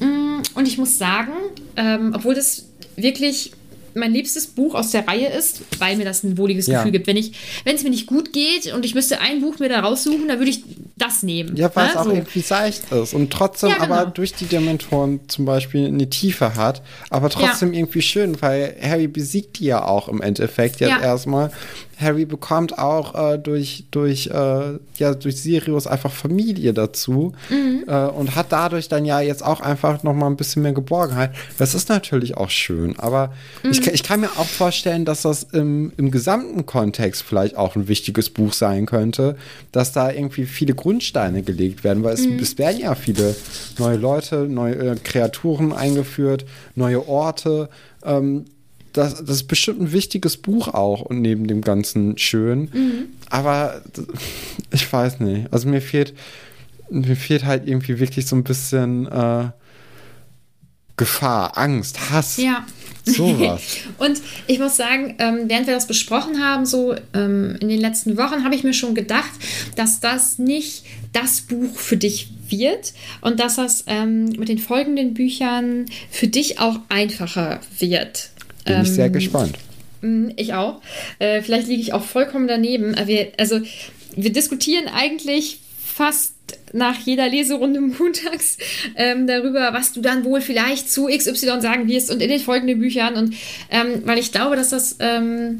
Mm, und ich muss sagen, ähm, obwohl das wirklich mein liebstes Buch aus der Reihe ist, weil mir das ein wohliges ja. Gefühl gibt. Wenn ich, wenn es mir nicht gut geht und ich müsste ein Buch mir da raussuchen, dann würde ich das nehmen. Ja, weil ne? es auch so. irgendwie seicht ist und trotzdem ja, genau. aber durch die Dementoren zum Beispiel eine Tiefe hat, aber trotzdem ja. irgendwie schön, weil Harry besiegt die ja auch im Endeffekt jetzt erstmal Harry bekommt auch äh, durch, durch, äh, ja, durch Sirius einfach Familie dazu mhm. äh, und hat dadurch dann ja jetzt auch einfach noch mal ein bisschen mehr Geborgenheit. Das ist natürlich auch schön, aber mhm. ich, ich kann mir auch vorstellen, dass das im, im gesamten Kontext vielleicht auch ein wichtiges Buch sein könnte, dass da irgendwie viele Grundsteine gelegt werden, weil es, mhm. es werden ja viele neue Leute, neue äh, Kreaturen eingeführt, neue Orte. Ähm, das, das ist bestimmt ein wichtiges Buch auch und neben dem ganzen schön. Mhm. Aber ich weiß nicht. Also mir fehlt, mir fehlt halt irgendwie wirklich so ein bisschen äh, Gefahr, Angst, Hass. Ja. Sowas. und ich muss sagen, ähm, während wir das besprochen haben, so ähm, in den letzten Wochen, habe ich mir schon gedacht, dass das nicht das Buch für dich wird und dass das ähm, mit den folgenden Büchern für dich auch einfacher wird. Bin ähm, ich sehr ähm, gespannt. Mm, ich auch. Äh, vielleicht liege ich auch vollkommen daneben. Äh, wir, also, wir diskutieren eigentlich fast nach jeder Leserunde montags ähm, darüber, was du dann wohl vielleicht zu XY sagen wirst und in den folgenden Büchern. Und ähm, weil ich glaube, dass das, ähm,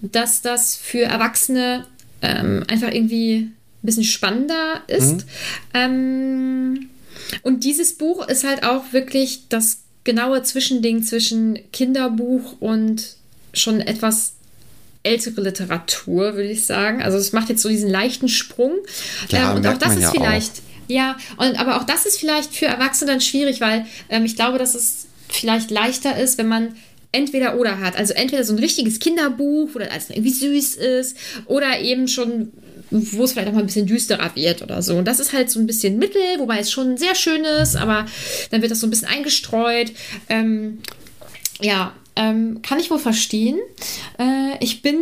dass das für Erwachsene ähm, einfach irgendwie ein bisschen spannender ist. Mhm. Ähm, und dieses Buch ist halt auch wirklich das genaue Zwischending zwischen Kinderbuch und schon etwas ältere Literatur, würde ich sagen. Also es macht jetzt so diesen leichten Sprung. Ja, ähm, und auch das ist ja vielleicht, auch. ja, und aber auch das ist vielleicht für Erwachsene dann schwierig, weil ähm, ich glaube, dass es vielleicht leichter ist, wenn man entweder oder hat. Also entweder so ein richtiges Kinderbuch, wo das irgendwie süß ist, oder eben schon wo es vielleicht auch mal ein bisschen düsterer wird oder so. Und das ist halt so ein bisschen Mittel, wobei es schon sehr schön ist, aber dann wird das so ein bisschen eingestreut. Ähm, ja, ähm, kann ich wohl verstehen. Äh, ich bin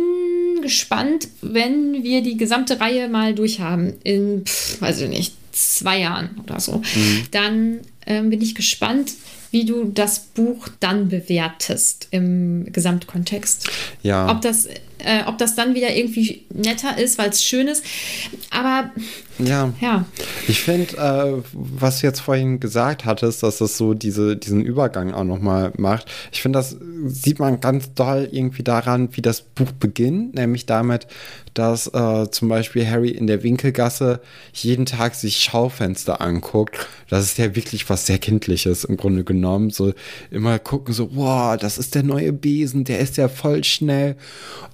gespannt, wenn wir die gesamte Reihe mal durchhaben. In, pff, weiß ich nicht, zwei Jahren oder so. Mhm. Dann ähm, bin ich gespannt, wie du das Buch dann bewertest im Gesamtkontext. Ja. Ob das Äh, ob das dann wieder irgendwie netter ist, weil es schön ist. Aber ja. ja. Ich finde, äh, was du jetzt vorhin gesagt hattest, dass das so diese, diesen Übergang auch nochmal macht. Ich finde, das sieht man ganz doll irgendwie daran, wie das Buch beginnt, nämlich damit, dass äh, zum Beispiel Harry in der Winkelgasse jeden Tag sich Schaufenster anguckt. Das ist ja wirklich was sehr Kindliches im Grunde genommen. So immer gucken, so, wow, das ist der neue Besen, der ist ja voll schnell.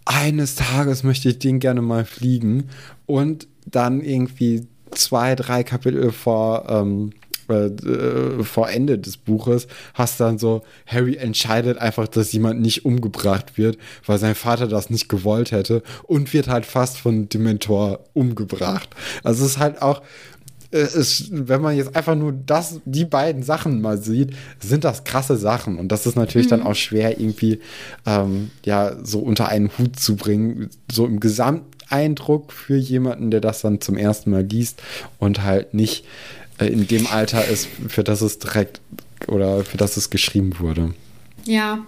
Eines Tages möchte ich den gerne mal fliegen. Und dann irgendwie zwei, drei Kapitel vor, ähm, äh, äh, vor Ende des Buches hast dann so, Harry entscheidet einfach, dass jemand nicht umgebracht wird, weil sein Vater das nicht gewollt hätte und wird halt fast von Dementor umgebracht. Also es ist halt auch, ist, äh, wenn man jetzt einfach nur das, die beiden Sachen mal sieht, sind das krasse Sachen. Und das ist natürlich mhm. dann auch schwer, irgendwie ähm, ja so unter einen Hut zu bringen. So im Gesamteindruck für jemanden, der das dann zum ersten Mal liest und halt nicht äh, in dem Alter ist, für das es direkt oder für das es geschrieben wurde. Ja.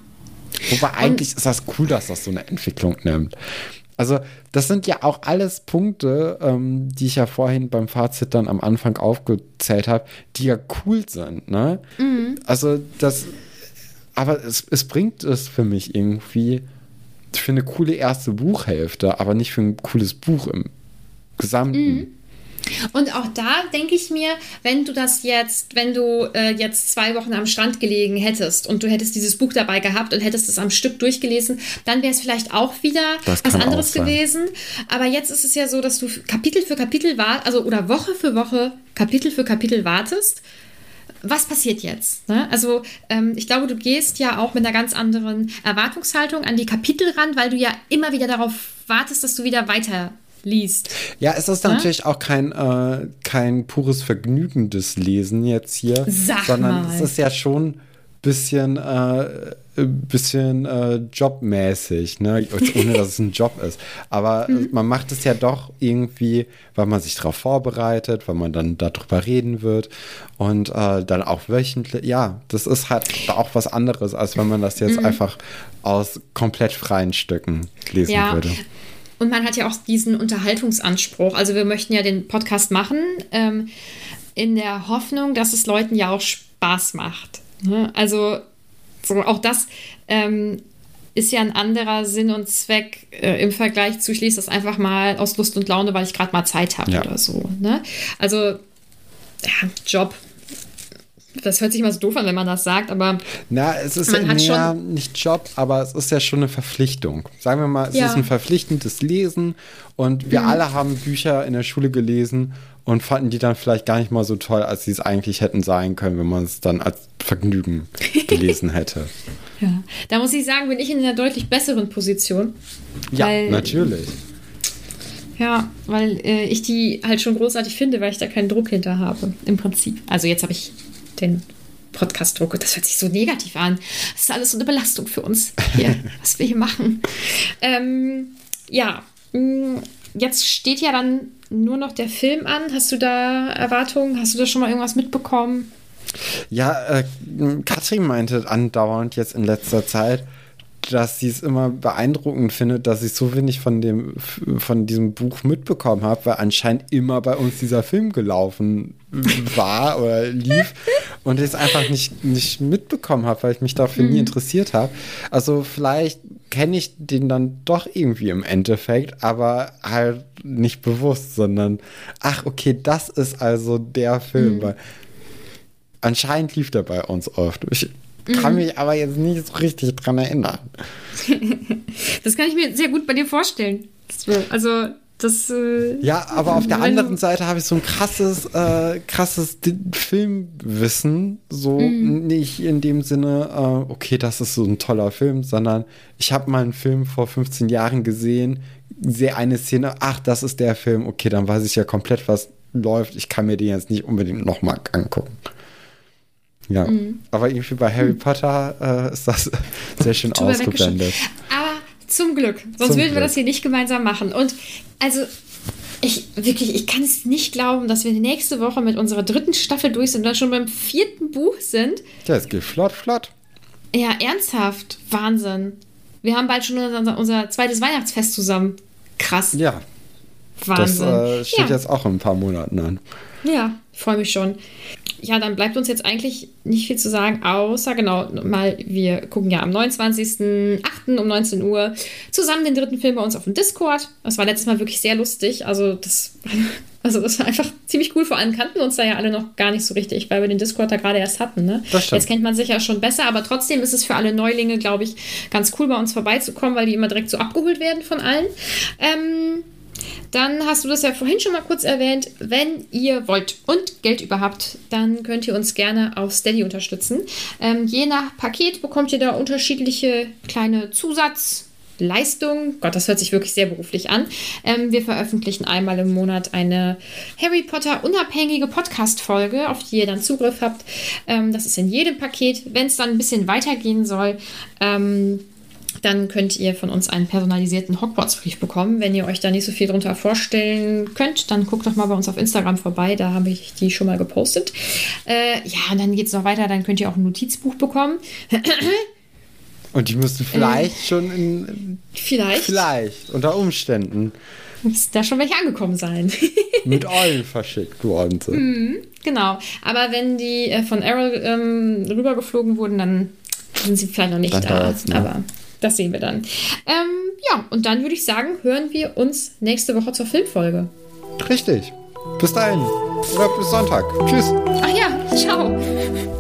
Wobei eigentlich und ist das cool, dass das so eine Entwicklung nimmt. Also, das sind ja auch alles Punkte, ähm, die ich ja vorhin beim Fazit dann am Anfang aufgezählt habe, die ja cool sind, ne? Mhm. Also, das, aber es, es bringt es für mich irgendwie für eine coole erste Buchhälfte, aber nicht für ein cooles Buch im Gesamten. Mhm. Und auch da denke ich mir, wenn du das jetzt, wenn du äh, jetzt zwei Wochen am Strand gelegen hättest und du hättest dieses Buch dabei gehabt und hättest es am Stück durchgelesen, dann wäre es vielleicht auch wieder was anderes gewesen. Aber jetzt ist es ja so, dass du Kapitel für Kapitel wartest, also oder Woche für Woche Kapitel für Kapitel wartest. Was passiert jetzt? Ne? Also ähm, ich glaube, du gehst ja auch mit einer ganz anderen Erwartungshaltung an die Kapitel ran, weil du ja immer wieder darauf wartest, dass du wieder weiter liest. Ja, es ist ja? natürlich auch kein, äh, kein pures Vergnügen des Lesen jetzt hier, Sag sondern mal. es ist ja schon bisschen, äh, bisschen äh, jobmäßig, ne? ohne dass es ein Job ist. Aber mhm. man macht es ja doch irgendwie, weil man sich darauf vorbereitet, weil man dann darüber reden wird und äh, dann auch wöchentlich. Ja, das ist halt auch was anderes, als wenn man das jetzt mhm. einfach aus komplett freien Stücken lesen ja. würde. Und man hat ja auch diesen Unterhaltungsanspruch. Also wir möchten ja den Podcast machen ähm, in der Hoffnung, dass es Leuten ja auch Spaß macht. Ne? Also so, auch das ähm, ist ja ein anderer Sinn und Zweck äh, im Vergleich zu, ich lese das einfach mal aus Lust und Laune, weil ich gerade mal Zeit habe ja. oder so. Ne? Also ja, Job das hört sich mal so doof an, wenn man das sagt, aber. Na, es ist man ja nicht Job, aber es ist ja schon eine Verpflichtung. Sagen wir mal, es ja. ist ein verpflichtendes Lesen und wir mhm. alle haben Bücher in der Schule gelesen und fanden die dann vielleicht gar nicht mal so toll, als sie es eigentlich hätten sein können, wenn man es dann als Vergnügen gelesen hätte. ja, da muss ich sagen, bin ich in einer deutlich besseren Position. Ja, natürlich. Ja, weil äh, ich die halt schon großartig finde, weil ich da keinen Druck hinter habe, im Prinzip. Also jetzt habe ich den Podcast drucke. Das hört sich so negativ an. Das ist alles so eine Belastung für uns hier, was wir hier machen. Ähm, ja, mm, jetzt steht ja dann nur noch der Film an. Hast du da Erwartungen? Hast du da schon mal irgendwas mitbekommen? Ja, äh, Katrin meinte andauernd jetzt in letzter Zeit, dass sie es immer beeindruckend findet, dass ich so wenig von dem von diesem Buch mitbekommen habe, weil anscheinend immer bei uns dieser Film gelaufen war oder lief und ich es einfach nicht, nicht mitbekommen habe, weil ich mich dafür mhm. nie interessiert habe. Also vielleicht kenne ich den dann doch irgendwie im Endeffekt, aber halt nicht bewusst, sondern ach, okay, das ist also der Film, mhm. weil anscheinend lief der bei uns oft. Ich kann mhm. mich aber jetzt nicht so richtig dran erinnern. das kann ich mir sehr gut bei dir vorstellen. Also das, äh, ja, aber auf der anderen Seite habe ich so ein krasses, äh, krasses Filmwissen. So mhm. nicht in dem Sinne, äh, okay, das ist so ein toller Film, sondern ich habe mal einen Film vor 15 Jahren gesehen, sehe eine Szene, ach, das ist der Film, okay, dann weiß ich ja komplett, was läuft. Ich kann mir den jetzt nicht unbedingt nochmal angucken. Ja, mhm. aber irgendwie bei Harry mhm. Potter äh, ist das sehr schön ausgeblendet. Aber zum Glück, sonst Zum würden wir das hier nicht gemeinsam machen. Und also ich wirklich, ich kann es nicht glauben, dass wir nächste Woche mit unserer dritten Staffel durch sind und dann schon beim vierten Buch sind. Ja, es geht flott, flott. Ja, ernsthaft. Wahnsinn. Wir haben bald schon unser, unser zweites Weihnachtsfest zusammen. Krass. Ja. Wahnsinn. Das äh, steht ja. jetzt auch in ein paar Monaten an. Ja, ich freue mich schon. Ja, dann bleibt uns jetzt eigentlich nicht viel zu sagen, außer genau mal, wir gucken ja am 29.08. um 19 Uhr zusammen den dritten Film bei uns auf dem Discord. Das war letztes Mal wirklich sehr lustig. Also das, also das war einfach ziemlich cool. Vor allem kannten uns da ja alle noch gar nicht so richtig, weil wir den Discord da gerade erst hatten. Ne? Jetzt kennt man sich ja schon besser, aber trotzdem ist es für alle Neulinge, glaube ich, ganz cool bei uns vorbeizukommen, weil die immer direkt so abgeholt werden von allen. Ähm, dann hast du das ja vorhin schon mal kurz erwähnt. Wenn ihr wollt und Geld überhaupt, dann könnt ihr uns gerne auf Steady unterstützen. Ähm, je nach Paket bekommt ihr da unterschiedliche kleine Zusatzleistungen. Gott, das hört sich wirklich sehr beruflich an. Ähm, wir veröffentlichen einmal im Monat eine Harry Potter unabhängige Podcast-Folge, auf die ihr dann Zugriff habt. Ähm, das ist in jedem Paket. Wenn es dann ein bisschen weitergehen soll, ähm, dann könnt ihr von uns einen personalisierten Hogwarts-Brief bekommen. Wenn ihr euch da nicht so viel drunter vorstellen könnt, dann guckt doch mal bei uns auf Instagram vorbei. Da habe ich die schon mal gepostet. Äh, ja, und dann geht es noch weiter. Dann könnt ihr auch ein Notizbuch bekommen. Und die müssten vielleicht äh, schon in. Vielleicht. Vielleicht, unter Umständen. Müssten da schon welche angekommen sein. Mit Eulen verschickt worden sind. Mm, genau. Aber wenn die äh, von Errol ähm, rübergeflogen wurden, dann sind sie vielleicht noch nicht dann da. Aber das sehen wir dann. Ähm, ja, und dann würde ich sagen, hören wir uns nächste Woche zur Filmfolge. Richtig. Bis dahin. Oder bis Sonntag. Tschüss. Ach ja, ciao.